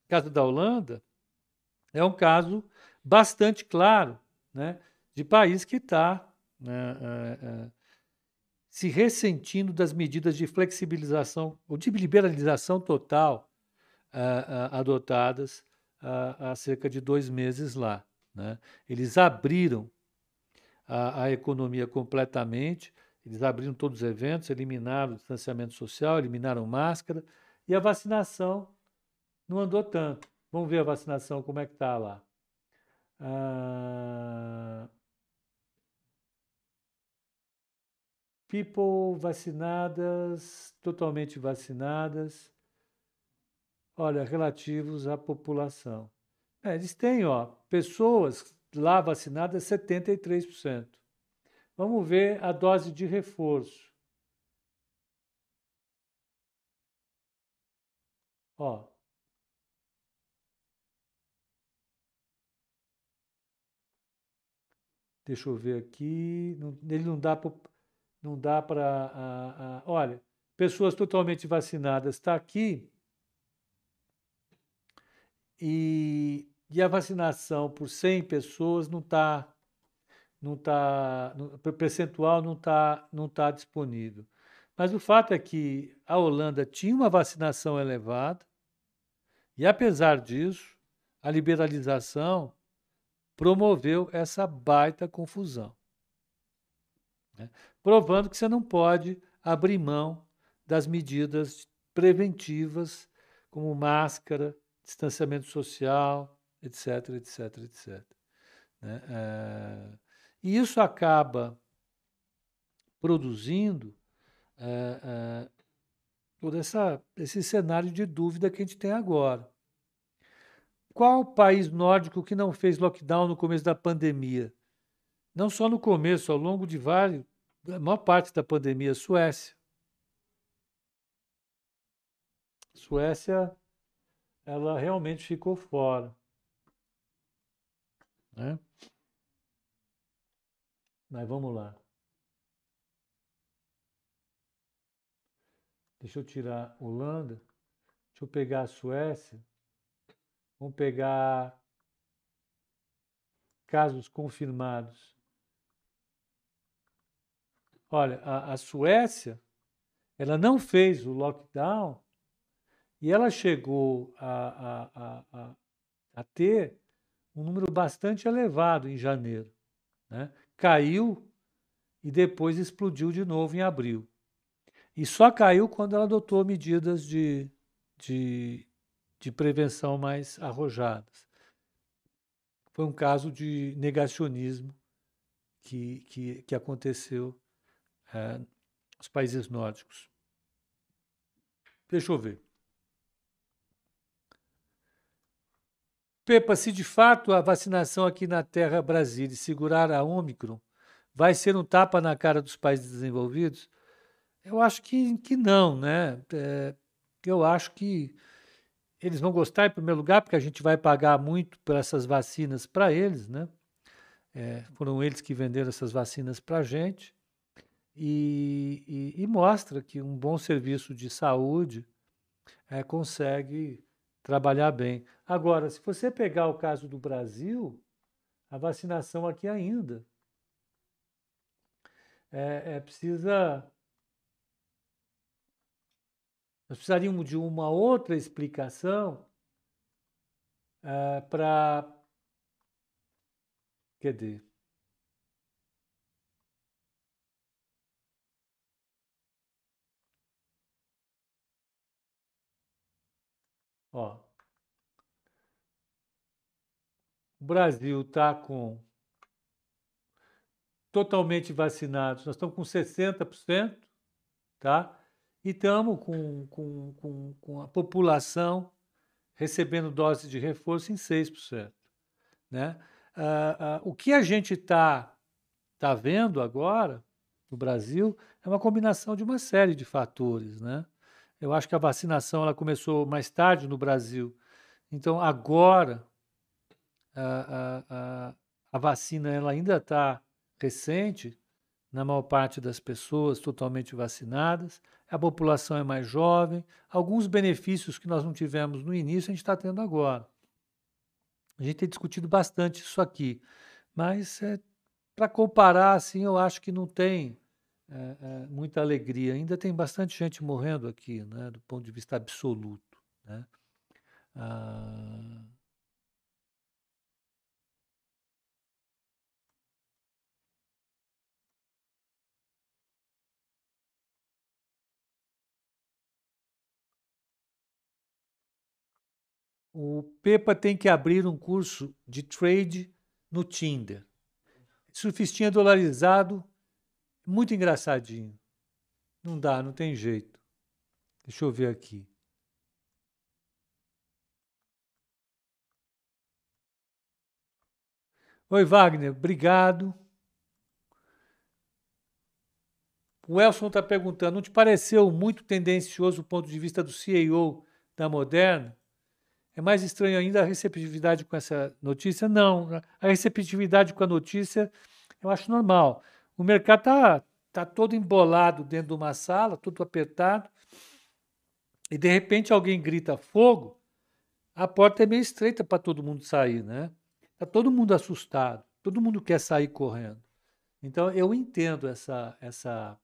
caso da Holanda, é um caso bastante claro, né? De país que está né, é, é, se ressentindo das medidas de flexibilização ou de liberalização total é, adotadas há cerca de dois meses lá. Né? Eles abriram a, a economia completamente, eles abriram todos os eventos, eliminaram o distanciamento social, eliminaram máscara e a vacinação não andou tanto. Vamos ver a vacinação como é que está lá. Ah, people vacinadas, totalmente vacinadas, olha, relativos à população. É, eles têm, ó, pessoas lá vacinadas 73%. Vamos ver a dose de reforço. Ó. Deixa eu ver aqui. Ele não dá para não dá para. Olha, pessoas totalmente vacinadas está aqui. E, e a vacinação por 100 pessoas não está. Não tá, o percentual não está não tá disponível. Mas o fato é que a Holanda tinha uma vacinação elevada, e apesar disso, a liberalização promoveu essa baita confusão. Provando que você não pode abrir mão das medidas preventivas, como máscara, distanciamento social, etc, etc, etc. Né? É... E isso acaba produzindo é, é, todo essa, esse cenário de dúvida que a gente tem agora. Qual país nórdico que não fez lockdown no começo da pandemia? Não só no começo, ao longo de vários, a maior parte da pandemia, Suécia. Suécia, ela realmente ficou fora. Né? Mas vamos lá. Deixa eu tirar Holanda. Deixa eu pegar a Suécia. Vamos pegar casos confirmados. Olha, a, a Suécia, ela não fez o lockdown e ela chegou a, a, a, a ter um número bastante elevado em janeiro. Né? Caiu e depois explodiu de novo em abril. E só caiu quando ela adotou medidas de, de, de prevenção mais arrojadas. Foi um caso de negacionismo que, que, que aconteceu é, nos países nórdicos. Deixa eu ver. Pepa, se de fato a vacinação aqui na Terra Brasília segurar a Ômicron, vai ser um tapa na cara dos países desenvolvidos? Eu acho que, que não, né? É, eu acho que eles vão gostar em primeiro lugar, porque a gente vai pagar muito por essas vacinas para eles, né? É, foram eles que venderam essas vacinas para a gente. E, e, e, mostra que um bom serviço de saúde é, consegue trabalhar bem. Agora, se você pegar o caso do Brasil, a vacinação aqui ainda é, é precisa nós precisaríamos de uma outra explicação uh, para. Cadê? Ó, o Brasil está com totalmente vacinados, nós estamos com 60%, tá? e estamos com, com, com, com a população recebendo doses de reforço em 6%. Né? Ah, ah, o que a gente está tá vendo agora no Brasil é uma combinação de uma série de fatores. Né? Eu acho que a vacinação ela começou mais tarde no Brasil. Então, agora, a, a, a vacina ela ainda está recente, na maior parte das pessoas totalmente vacinadas, a população é mais jovem, alguns benefícios que nós não tivemos no início a gente está tendo agora. A gente tem discutido bastante isso aqui, mas é, para comparar, assim, eu acho que não tem é, é, muita alegria. Ainda tem bastante gente morrendo aqui, né, do ponto de vista absoluto. Né? Ah, O Pepa tem que abrir um curso de trade no Tinder. Surfistinha dolarizado, muito engraçadinho. Não dá, não tem jeito. Deixa eu ver aqui. Oi, Wagner, obrigado. O Elson está perguntando: não te pareceu muito tendencioso o ponto de vista do CEO da Moderna? É mais estranho ainda a receptividade com essa notícia? Não. A receptividade com a notícia eu acho normal. O mercado está tá todo embolado dentro de uma sala, todo apertado, e de repente alguém grita fogo, a porta é meio estreita para todo mundo sair, né? Está todo mundo assustado, todo mundo quer sair correndo. Então eu entendo essa, essa,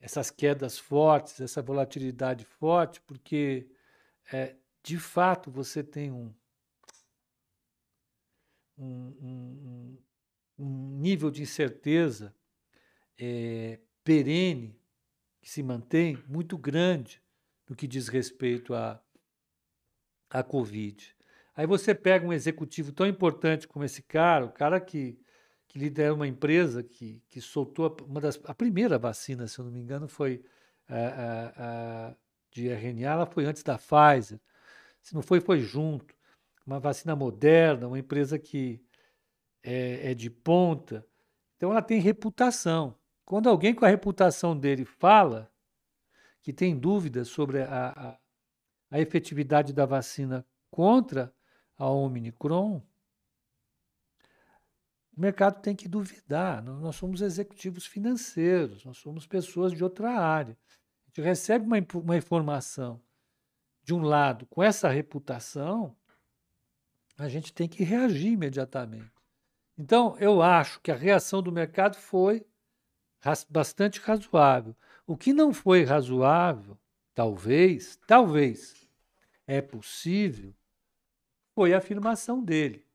essas quedas fortes, essa volatilidade forte, porque é, de fato você tem um, um, um, um nível de incerteza é, perene que se mantém muito grande no que diz respeito à, à Covid. Aí você pega um executivo tão importante como esse cara, o cara que, que lidera uma empresa que, que soltou uma das, a primeira vacina, se eu não me engano, foi a, a, a de RNA, ela foi antes da Pfizer. Se não foi, foi junto. Uma vacina moderna, uma empresa que é, é de ponta. Então ela tem reputação. Quando alguém com a reputação dele fala que tem dúvidas sobre a, a, a efetividade da vacina contra a Omicron, o mercado tem que duvidar. Nós somos executivos financeiros, nós somos pessoas de outra área. A gente recebe uma, uma informação de um lado com essa reputação, a gente tem que reagir imediatamente. Então, eu acho que a reação do mercado foi bastante razoável. O que não foi razoável, talvez, talvez, é possível, foi a afirmação dele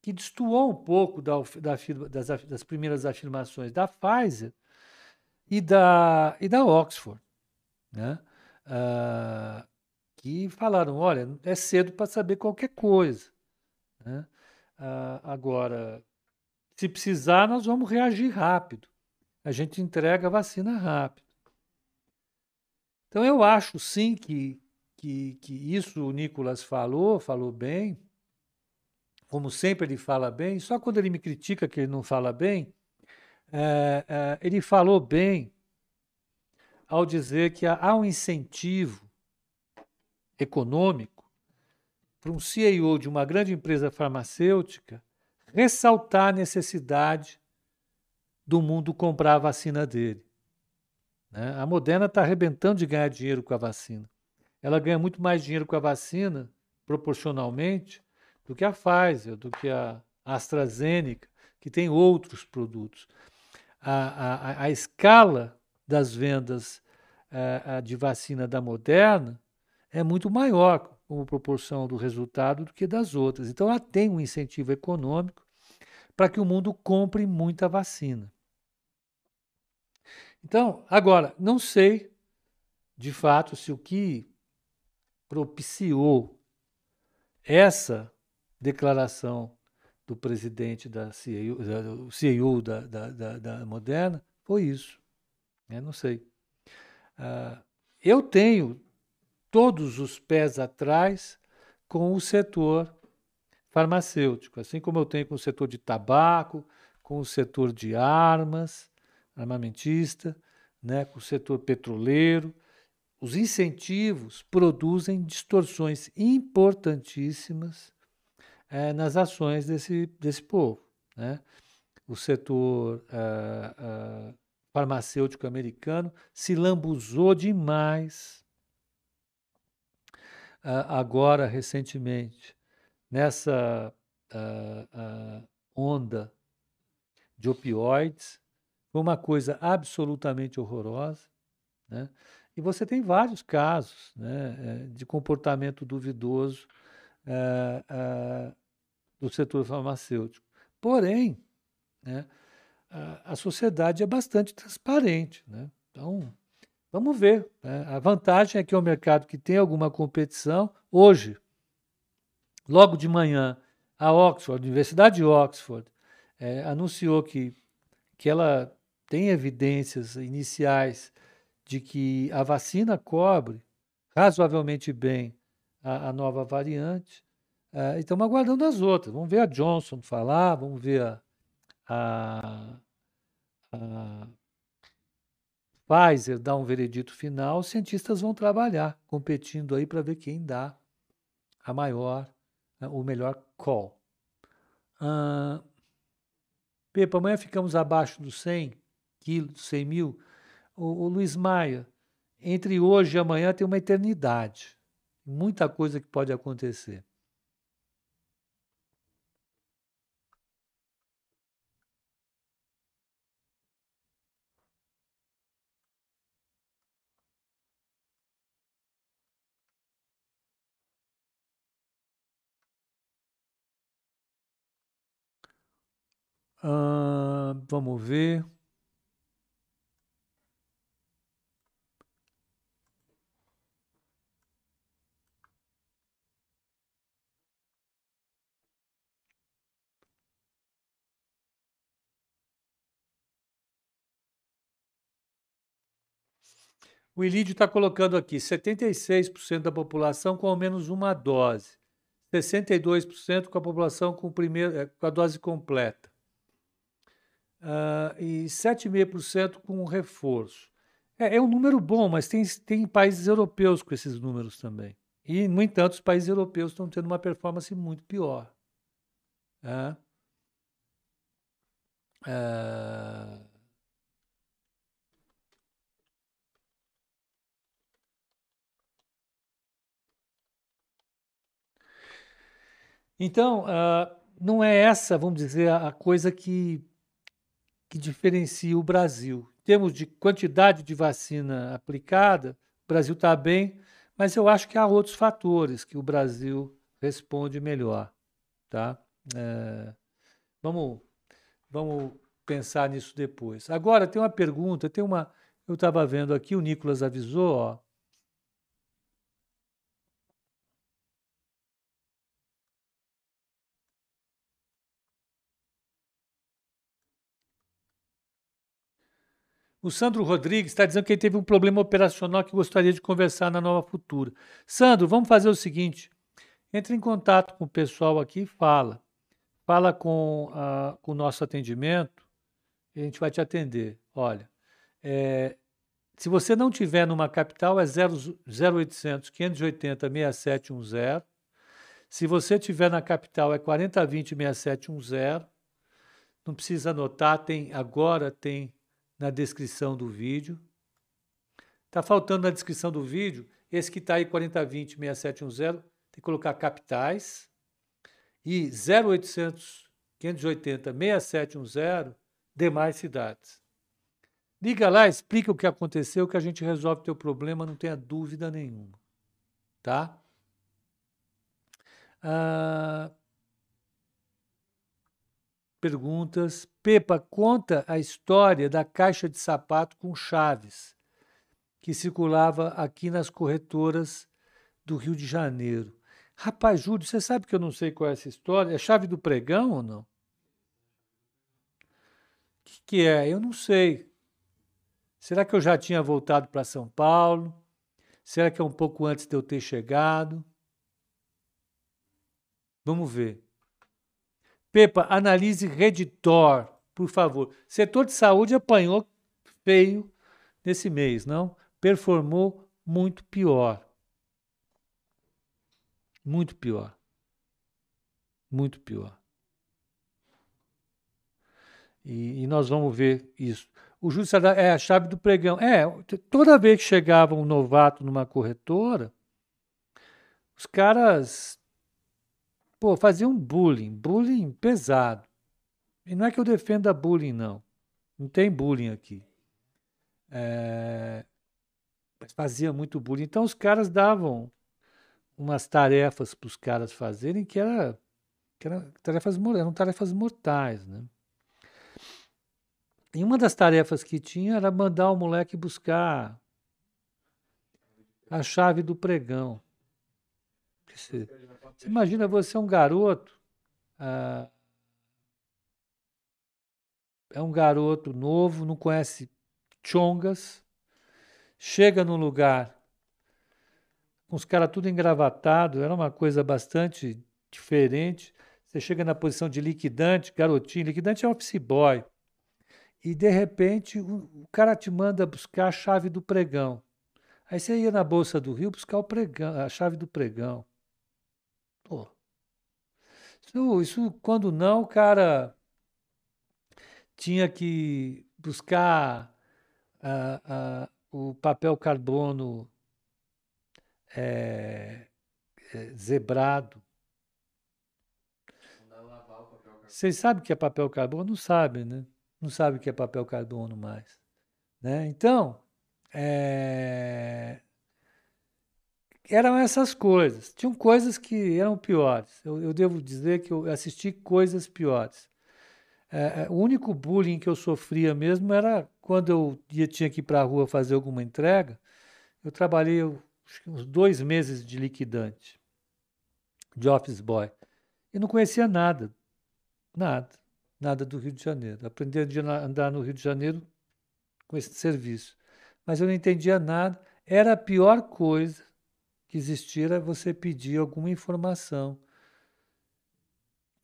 que destoou um pouco da, da, das, das, primeiras afirmações da Pfizer e da, e da Oxford, né? Uh, que falaram: olha, é cedo para saber qualquer coisa. Né? Uh, agora, se precisar, nós vamos reagir rápido. A gente entrega a vacina rápido. Então, eu acho sim que, que, que isso o Nicolas falou, falou bem, como sempre ele fala bem, só quando ele me critica que ele não fala bem, é, é, ele falou bem ao dizer que há, há um incentivo econômico para um CEO de uma grande empresa farmacêutica ressaltar a necessidade do mundo comprar a vacina dele. Né? A Moderna está arrebentando de ganhar dinheiro com a vacina. Ela ganha muito mais dinheiro com a vacina, proporcionalmente, do que a Pfizer, do que a AstraZeneca, que tem outros produtos. A, a, a escala das vendas a, de vacina da Moderna é muito maior como proporção do resultado do que das outras. Então, ela tem um incentivo econômico para que o mundo compre muita vacina. Então, agora, não sei de fato se o que propiciou essa declaração do presidente da CEO, da, CEO da, da, da, Moderna foi isso. Eu não sei. Uh, eu tenho todos os pés atrás com o setor farmacêutico, assim como eu tenho com o setor de tabaco, com o setor de armas, armamentista, né, com o setor petroleiro. Os incentivos produzem distorções importantíssimas é, nas ações desse, desse povo. Né? O setor uh, uh, farmacêutico americano se lambuzou demais agora, recentemente, nessa onda de opioides. Foi uma coisa absolutamente horrorosa. Né? E você tem vários casos né, eh, de comportamento duvidoso uh, uh, do setor farmacêutico. Porém, né, a, a, sociedade é bastante transparente. Né? Então, vamos ver. Né? A vantagem é que é um mercado que tem alguma competição. Hoje, logo de manhã, a Oxford, a Universidade de Oxford, é, anunciou que, que ela tem evidências iniciais de que a vacina cobre razoavelmente bem a, a nova variante. Uh, estamos aguardando as outras. Vamos ver a Johnson falar, vamos ver a, a, a Pfizer dar um veredito final. Os cientistas vão trabalhar, competindo aí para ver quem dá a maior, uh, o melhor call. Uh, Pepa, amanhã ficamos abaixo dos 100 quilos, 100 mil. O, o Luiz Maia, entre hoje e amanhã tem uma eternidade muita coisa que pode acontecer. Uh, vamos ver. O Ilídio está colocando aqui: 76% da população com ao menos uma dose, 62% com a população com, eh, com a dose completa uh, e 7,5% com reforço. É, é, um número bom, mas tem, tem países europeus com esses números também. E, no entanto, os países europeus estão tendo uma performance muito pior. Uh, Então, uh, não é essa, vamos dizer, a coisa que, que diferencia o Brasil. Em termos de quantidade de vacina aplicada, o Brasil está bem, mas eu acho que há outros fatores que o Brasil responde melhor. Tá? É, vamos, vamos pensar nisso depois. Agora, tem uma pergunta, tem uma. Eu estava vendo aqui, o Nicolas avisou, ó, O Sandro Rodrigues está dizendo que ele teve um problema operacional que gostaria de conversar na Nova Futura. Sandro, vamos fazer o seguinte: entre em contato com o pessoal aqui e fala. Fala com, uh, com o nosso atendimento e a gente vai te atender. Olha, é, se você não tiver numa capital, é 0800 580 6710. Se você tiver na capital, é 4020 6710. Não precisa anotar, tem agora tem na descrição do vídeo. Está faltando na descrição do vídeo, esse que está aí 4020 6710, tem que colocar capitais e 0800 580 6710 demais cidades. Liga lá, explica o que aconteceu, que a gente resolve o teu problema, não tenha dúvida nenhuma. Tá? Ah, perguntas. Pepa conta a história da caixa de sapato com chaves que circulava aqui nas corretoras do Rio de Janeiro. Rapaz, Júlio, você sabe que eu não sei qual é essa história? É chave do pregão ou não? O que, que é? Eu não sei. Será que eu já tinha voltado para São Paulo? Será que é um pouco antes de eu ter chegado? Vamos ver. Pepa, analise Redditor, por favor. Setor de saúde apanhou feio nesse mês, não? Performou muito pior. Muito pior. Muito pior. E, e nós vamos ver isso. O juiz é a chave do pregão. É, toda vez que chegava um novato numa corretora, os caras pô, fazia um bullying, bullying pesado. E não é que eu defenda bullying, não. Não tem bullying aqui. É, fazia muito bullying. Então os caras davam umas tarefas para os caras fazerem que, era, que era tarefas, eram tarefas mortais, né? E uma das tarefas que tinha era mandar o moleque buscar a chave do pregão. Você, você imagina você é um garoto, ah, é um garoto novo, não conhece chongas, chega num lugar com os caras tudo engravatados, era uma coisa bastante diferente. Você chega na posição de liquidante, garotinho, liquidante é office boy. E de repente o, o cara te manda buscar a chave do pregão. Aí você ia na Bolsa do Rio buscar o pregão, a chave do pregão. Pô. Isso, isso, quando não, o cara tinha que buscar uh, uh, o papel carbono é, é, zebrado. Vocês sabem o que é papel carbono? Não sabem, né? Não sabem o que é papel carbono mais. Né? Então, é, eram essas coisas. Tinham coisas que eram piores. Eu, eu devo dizer que eu assisti coisas piores. É, é o único bullying que eu sofria mesmo era quando eu ia, tinha que ir para a rua fazer alguma entrega. Eu trabalhei uns dois meses de liquidante, de office boy, e não conhecia nada, nada, nada do Rio de Janeiro. Aprendi a andar no Rio de Janeiro com esse serviço. mas eu não entendia nada. Era a pior coisa que existia era você pedir alguma informação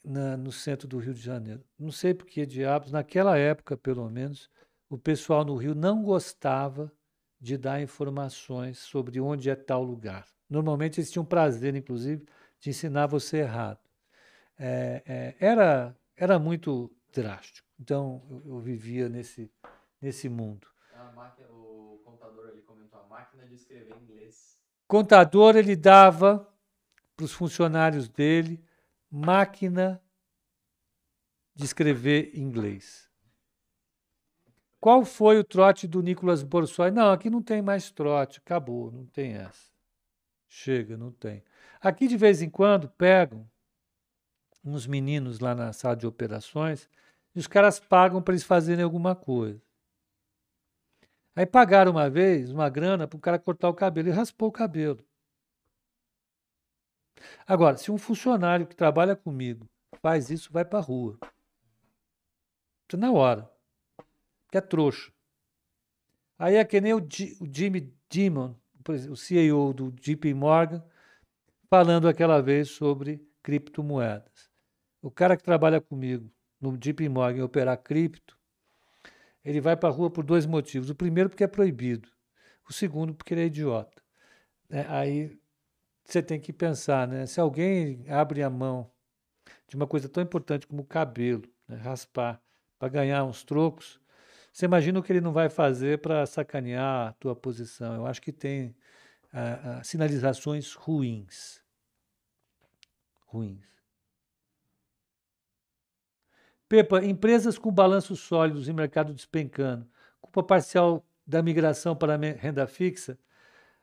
na, no centro do Rio de Janeiro. Não sei por que diabos, naquela época, pelo menos, o pessoal no Rio não gostava de dar informações sobre onde é tal lugar. Normalmente eles tinham prazer, inclusive, de ensinar você errado. É, é, era, era muito drástico. Então eu, eu vivia nesse, nesse mundo. Máquina, o contador ali comentou a máquina de escrever em inglês. Contador ele dava para os funcionários dele máquina de escrever inglês. Qual foi o trote do Nicolas Borsoi? Não, aqui não tem mais trote, acabou, não tem essa. Chega, não tem. Aqui de vez em quando pegam uns meninos lá na sala de operações e os caras pagam para eles fazerem alguma coisa. Aí pagaram uma vez uma grana para o cara cortar o cabelo e raspou o cabelo. Agora, se um funcionário que trabalha comigo faz isso, vai para a rua. Isso na hora. Que é trouxa. Aí é que nem o, G, o Jimmy Dimon, o CEO do JP Morgan, falando aquela vez sobre criptomoedas. O cara que trabalha comigo no JP Morgan operar cripto, ele vai para a rua por dois motivos. O primeiro, porque é proibido. O segundo, porque ele é idiota. É, aí você tem que pensar, né? Se alguém abre a mão de uma coisa tão importante como o cabelo, né? raspar, para ganhar uns trocos, você imagina o que ele não vai fazer para sacanear a tua posição. Eu acho que tem ah, ah, sinalizações ruins. Ruins. Pepa, empresas com balanços sólidos e mercado despencando, culpa parcial da migração para renda fixa?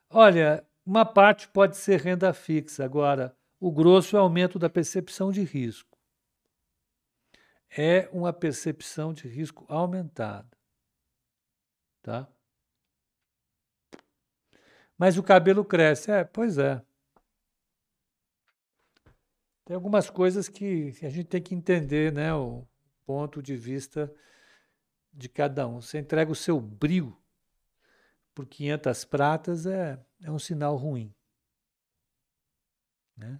Olha, uma parte pode ser renda fixa, agora, o grosso é aumento da percepção de risco. É uma percepção de risco aumentada. Tá? Mas o cabelo cresce. É, pois é. Tem algumas coisas que a gente tem que entender, né? O ponto de vista de cada um. Você entrega o seu brilho por 500 pratas é, é um sinal ruim. Né?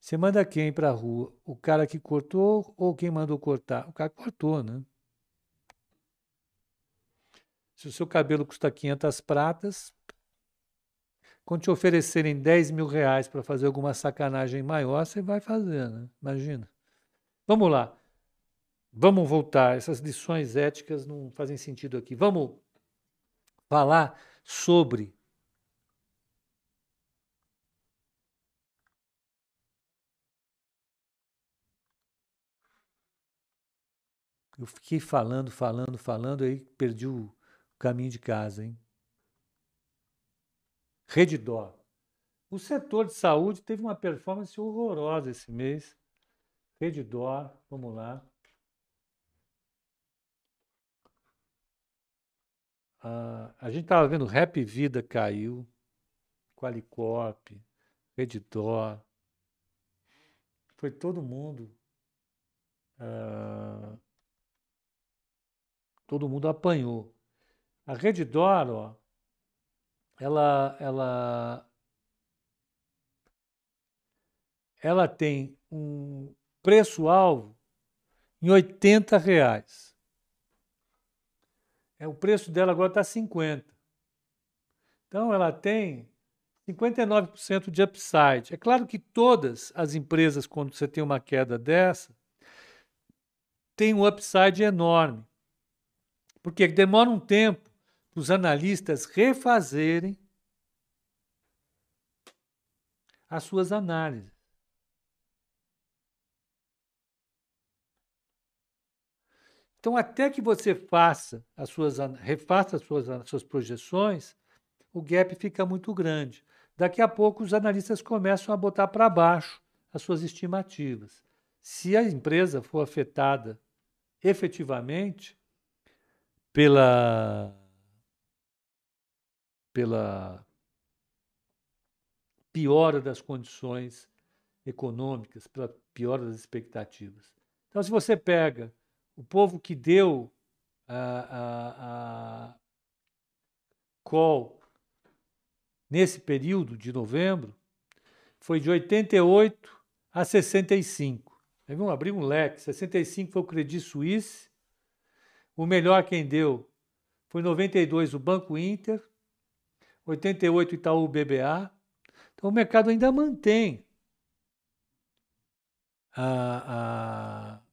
Você manda quem para a rua? O cara que cortou ou quem mandou cortar? O cara cortou, né? Se o seu cabelo custa 500 pratas, quando te oferecerem 10 mil reais para fazer alguma sacanagem maior, você vai fazer, né? Imagina. Vamos lá. Vamos voltar. Essas lições éticas não fazem sentido aqui. Vamos falar sobre Eu fiquei falando, falando, falando, aí perdi o caminho de casa, hein? Redditor. O setor de saúde teve uma performance horrorosa esse mês. Redditor, vamos lá. Ah, a gente estava vendo Rap Vida caiu, Qualicorp, Redditor. Foi todo mundo. Ah, todo mundo apanhou. A Redditor, ó, ela, ela, ela tem um preço-alvo em 80 reais. É, o preço dela agora está 50. Então ela tem 59% de upside. É claro que todas as empresas, quando você tem uma queda dessa, tem um upside enorme. Porque demora um tempo para os analistas refazerem as suas análises. Então, até que você faça as suas, refaça as suas, as suas projeções, o gap fica muito grande. Daqui a pouco, os analistas começam a botar para baixo as suas estimativas. Se a empresa for afetada efetivamente pela, pela piora das condições econômicas, pela piora das expectativas. Então, se você pega o povo que deu a, a, a call nesse período de novembro foi de 88 a 65. Vamos abrir um leque. 65 foi o Credit Suisse. O melhor quem deu foi 92 o Banco Inter, 88 Itaú BBA. Então o mercado ainda mantém a, a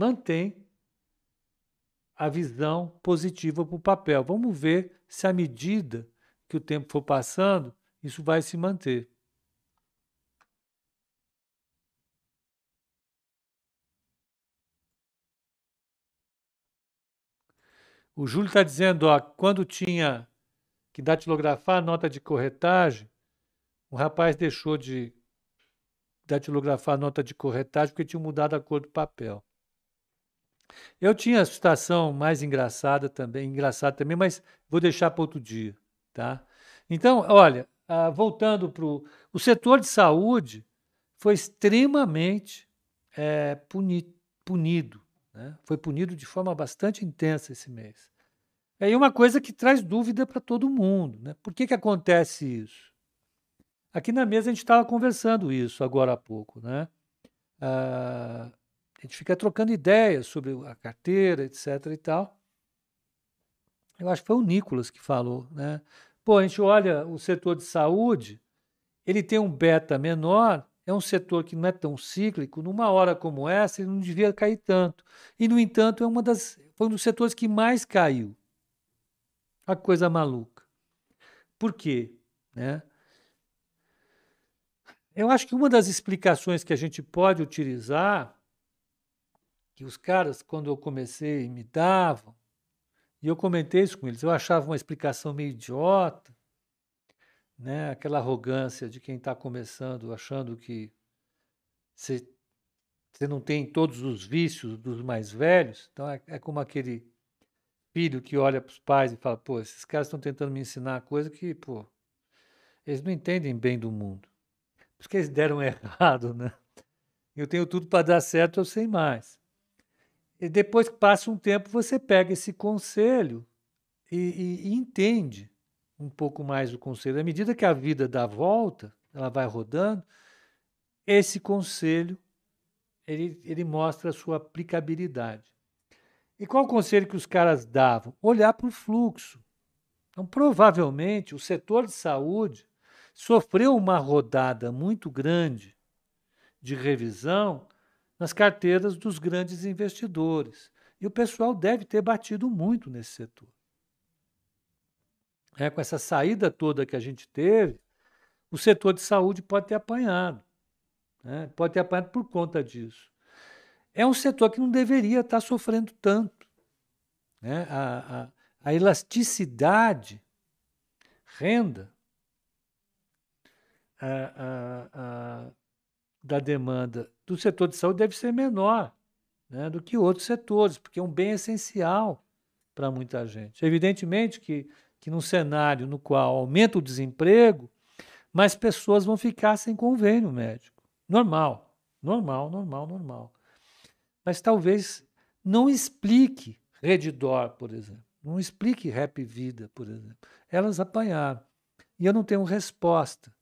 mantém a visão positiva para o papel. Vamos ver se à medida que o tempo for passando, isso vai se manter. O Júlio está dizendo, ó, quando tinha que datilografar a nota de corretagem, o rapaz deixou de datilografar a nota de corretagem porque tinha mudado a cor do papel. Eu tinha a situação mais engraçada também, engraçada também, mas vou deixar para outro dia, tá? Então, olha, ah, voltando para o setor de saúde foi extremamente é, puni, punido, né? foi punido de forma bastante intensa esse mês. É uma coisa que traz dúvida para todo mundo. Né? Por que, que acontece isso? Aqui na mesa a gente estava conversando isso agora há pouco. Né? Ah, a gente fica trocando ideias sobre a carteira, etc. e tal. Eu acho que foi o Nicolas que falou, né? Pô, a gente olha o setor de saúde, ele tem um beta menor, é um setor que não é tão cíclico, numa hora como essa, ele não devia cair tanto. E, no entanto, é uma das, foi um dos setores que mais caiu. A coisa maluca. Por quê? Né? Eu acho que uma das explicações que a gente pode utilizar que os caras, quando eu comecei, me davam, e eu comentei isso com eles, eu achava uma explicação meio idiota, né? aquela arrogância de quem está começando, achando que você, você não tem todos os vícios dos mais velhos. Então é, é como aquele filho que olha para os pais e fala: pô, esses caras estão tentando me ensinar coisa que, pô, eles não entendem bem do mundo. Porque eles deram errado, né? Eu tenho tudo para dar certo, eu sei mais. E depois que passa um tempo, você pega esse conselho e, e, e entende um pouco mais o conselho. À medida que a vida dá volta, ela vai rodando, esse conselho ele, ele mostra a sua aplicabilidade. E qual o conselho que os caras davam? Olhar para o fluxo. Então, provavelmente, o setor de saúde sofreu uma rodada muito grande de revisão nas carteiras dos grandes investidores. E o pessoal deve ter batido muito nesse setor. É, com essa saída toda que a gente teve, o setor de saúde pode ter apanhado. Né? Pode ter apanhado por conta disso. É um setor que não deveria estar sofrendo tanto. Né? A, a, a elasticidade, renda, a, a, da demanda do setor de saúde deve ser menor né, do que outros setores, porque é um bem essencial para muita gente. Evidentemente que, que num cenário no qual aumenta o desemprego, mais pessoas vão ficar sem convênio médico. Normal, normal, normal, normal. Mas talvez não explique Redditor, por exemplo. Não explique Rap Vida, por exemplo. Elas apanharam. E eu não tenho resposta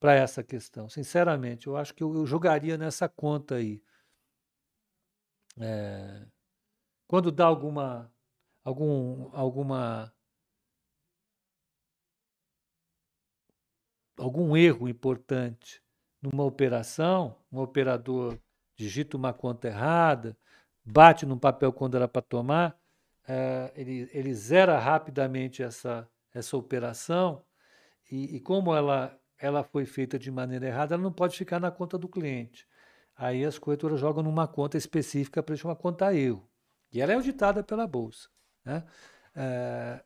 para essa questão. Sinceramente, eu acho que eu, eu jogaria nessa conta aí. É, quando dá alguma, algum, alguma, algum erro importante numa operação, um operador digita uma conta errada, bate no papel quando era para tomar, é, ele, ele zera rapidamente essa, essa operação e, e como ela ela foi feita de maneira errada, ela não pode ficar na conta do cliente. Aí as corretoras jogam numa conta específica para chamar conta erro. E ela é auditada pela Bolsa. Né? É,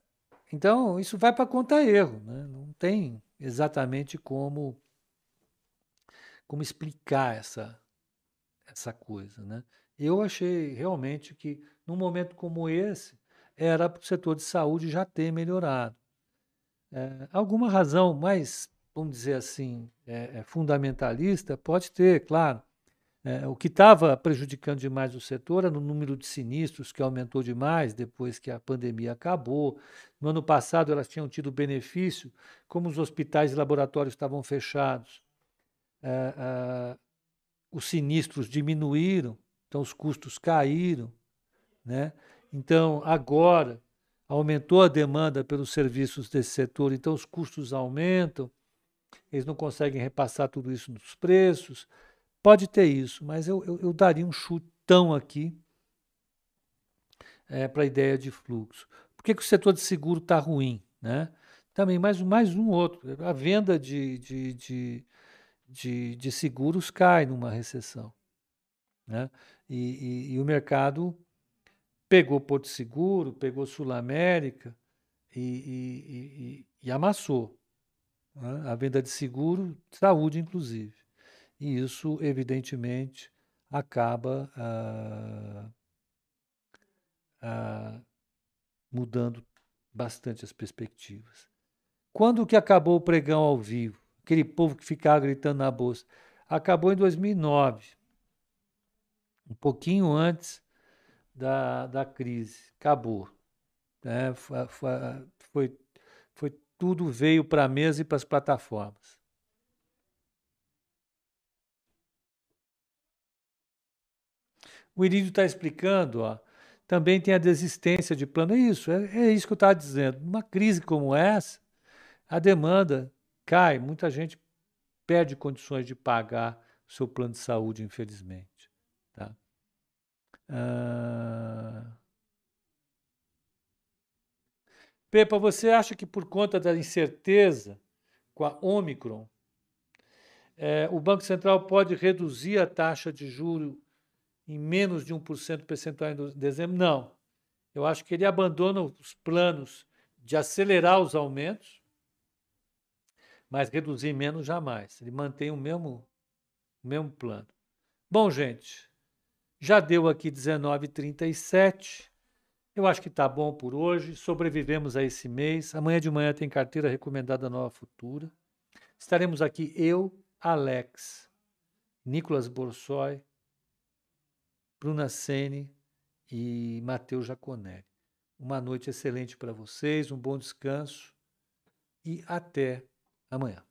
então, isso vai para conta erro. Né? Não tem exatamente como, como explicar essa, essa coisa. Né? Eu achei realmente que, num momento como esse, era para o setor de saúde já ter melhorado. É, alguma razão mais vamos dizer assim, é, é fundamentalista, pode ter, claro. É, o que estava prejudicando demais o setor era no número de sinistros, que aumentou demais depois que a pandemia acabou. No ano passado, elas tinham tido benefício, como os hospitais e laboratórios estavam fechados, é, é, os sinistros diminuíram, então os custos caíram. Né? Então, agora, aumentou a demanda pelos serviços desse setor, então os custos aumentam, eles não conseguem repassar tudo isso nos preços. Pode ter isso, mas eu, eu, eu daria um chutão aqui é, para a ideia de fluxo. Por que, que o setor de seguro está ruim? Né? Também mais, mais um outro. A venda de, de, de, de, de seguros cai numa recessão. Né? E, e, e, o mercado pegou Porto Seguro, pegou Sul América e, e amassou. Né? A venda de seguro, saúde inclusive. E isso, evidentemente, acaba ah, ah, mudando bastante as perspectivas. Quando que acabou o pregão ao vivo? Aquele povo que ficava gritando na bolsa. Acabou em 2009, um pouquinho antes da, da crise. Acabou. Foi, foi, foi, tudo veio para a mesa e para as plataformas. O Irídio está explicando, ó, também tem a desistência de plano. É isso, é, é isso que eu estava dizendo. Numa crise como essa, a demanda cai, muita gente perde condições de pagar o seu plano de saúde, infelizmente. Tá? Ah... Pepa, você acha que por conta da incerteza com a Omicron, é, o Banco Central pode reduzir a taxa de juro em menos de 1% percentual em dezembro? Não. Eu acho que ele abandona os planos de acelerar os aumentos, mas reduzir menos jamais. Ele mantém o mesmo, o mesmo plano. Bom, gente, já deu aqui 19h37. Eu acho que está bom por hoje. Sobrevivemos a esse mês. Amanhã de manhã tem carteira recomendada Nova Futura. Estaremos aqui eu, Alex, Nicolas Borsoi, Bruna Sene e Matheus Jaconelli. Uma noite excelente para vocês, um bom descanso e até amanhã.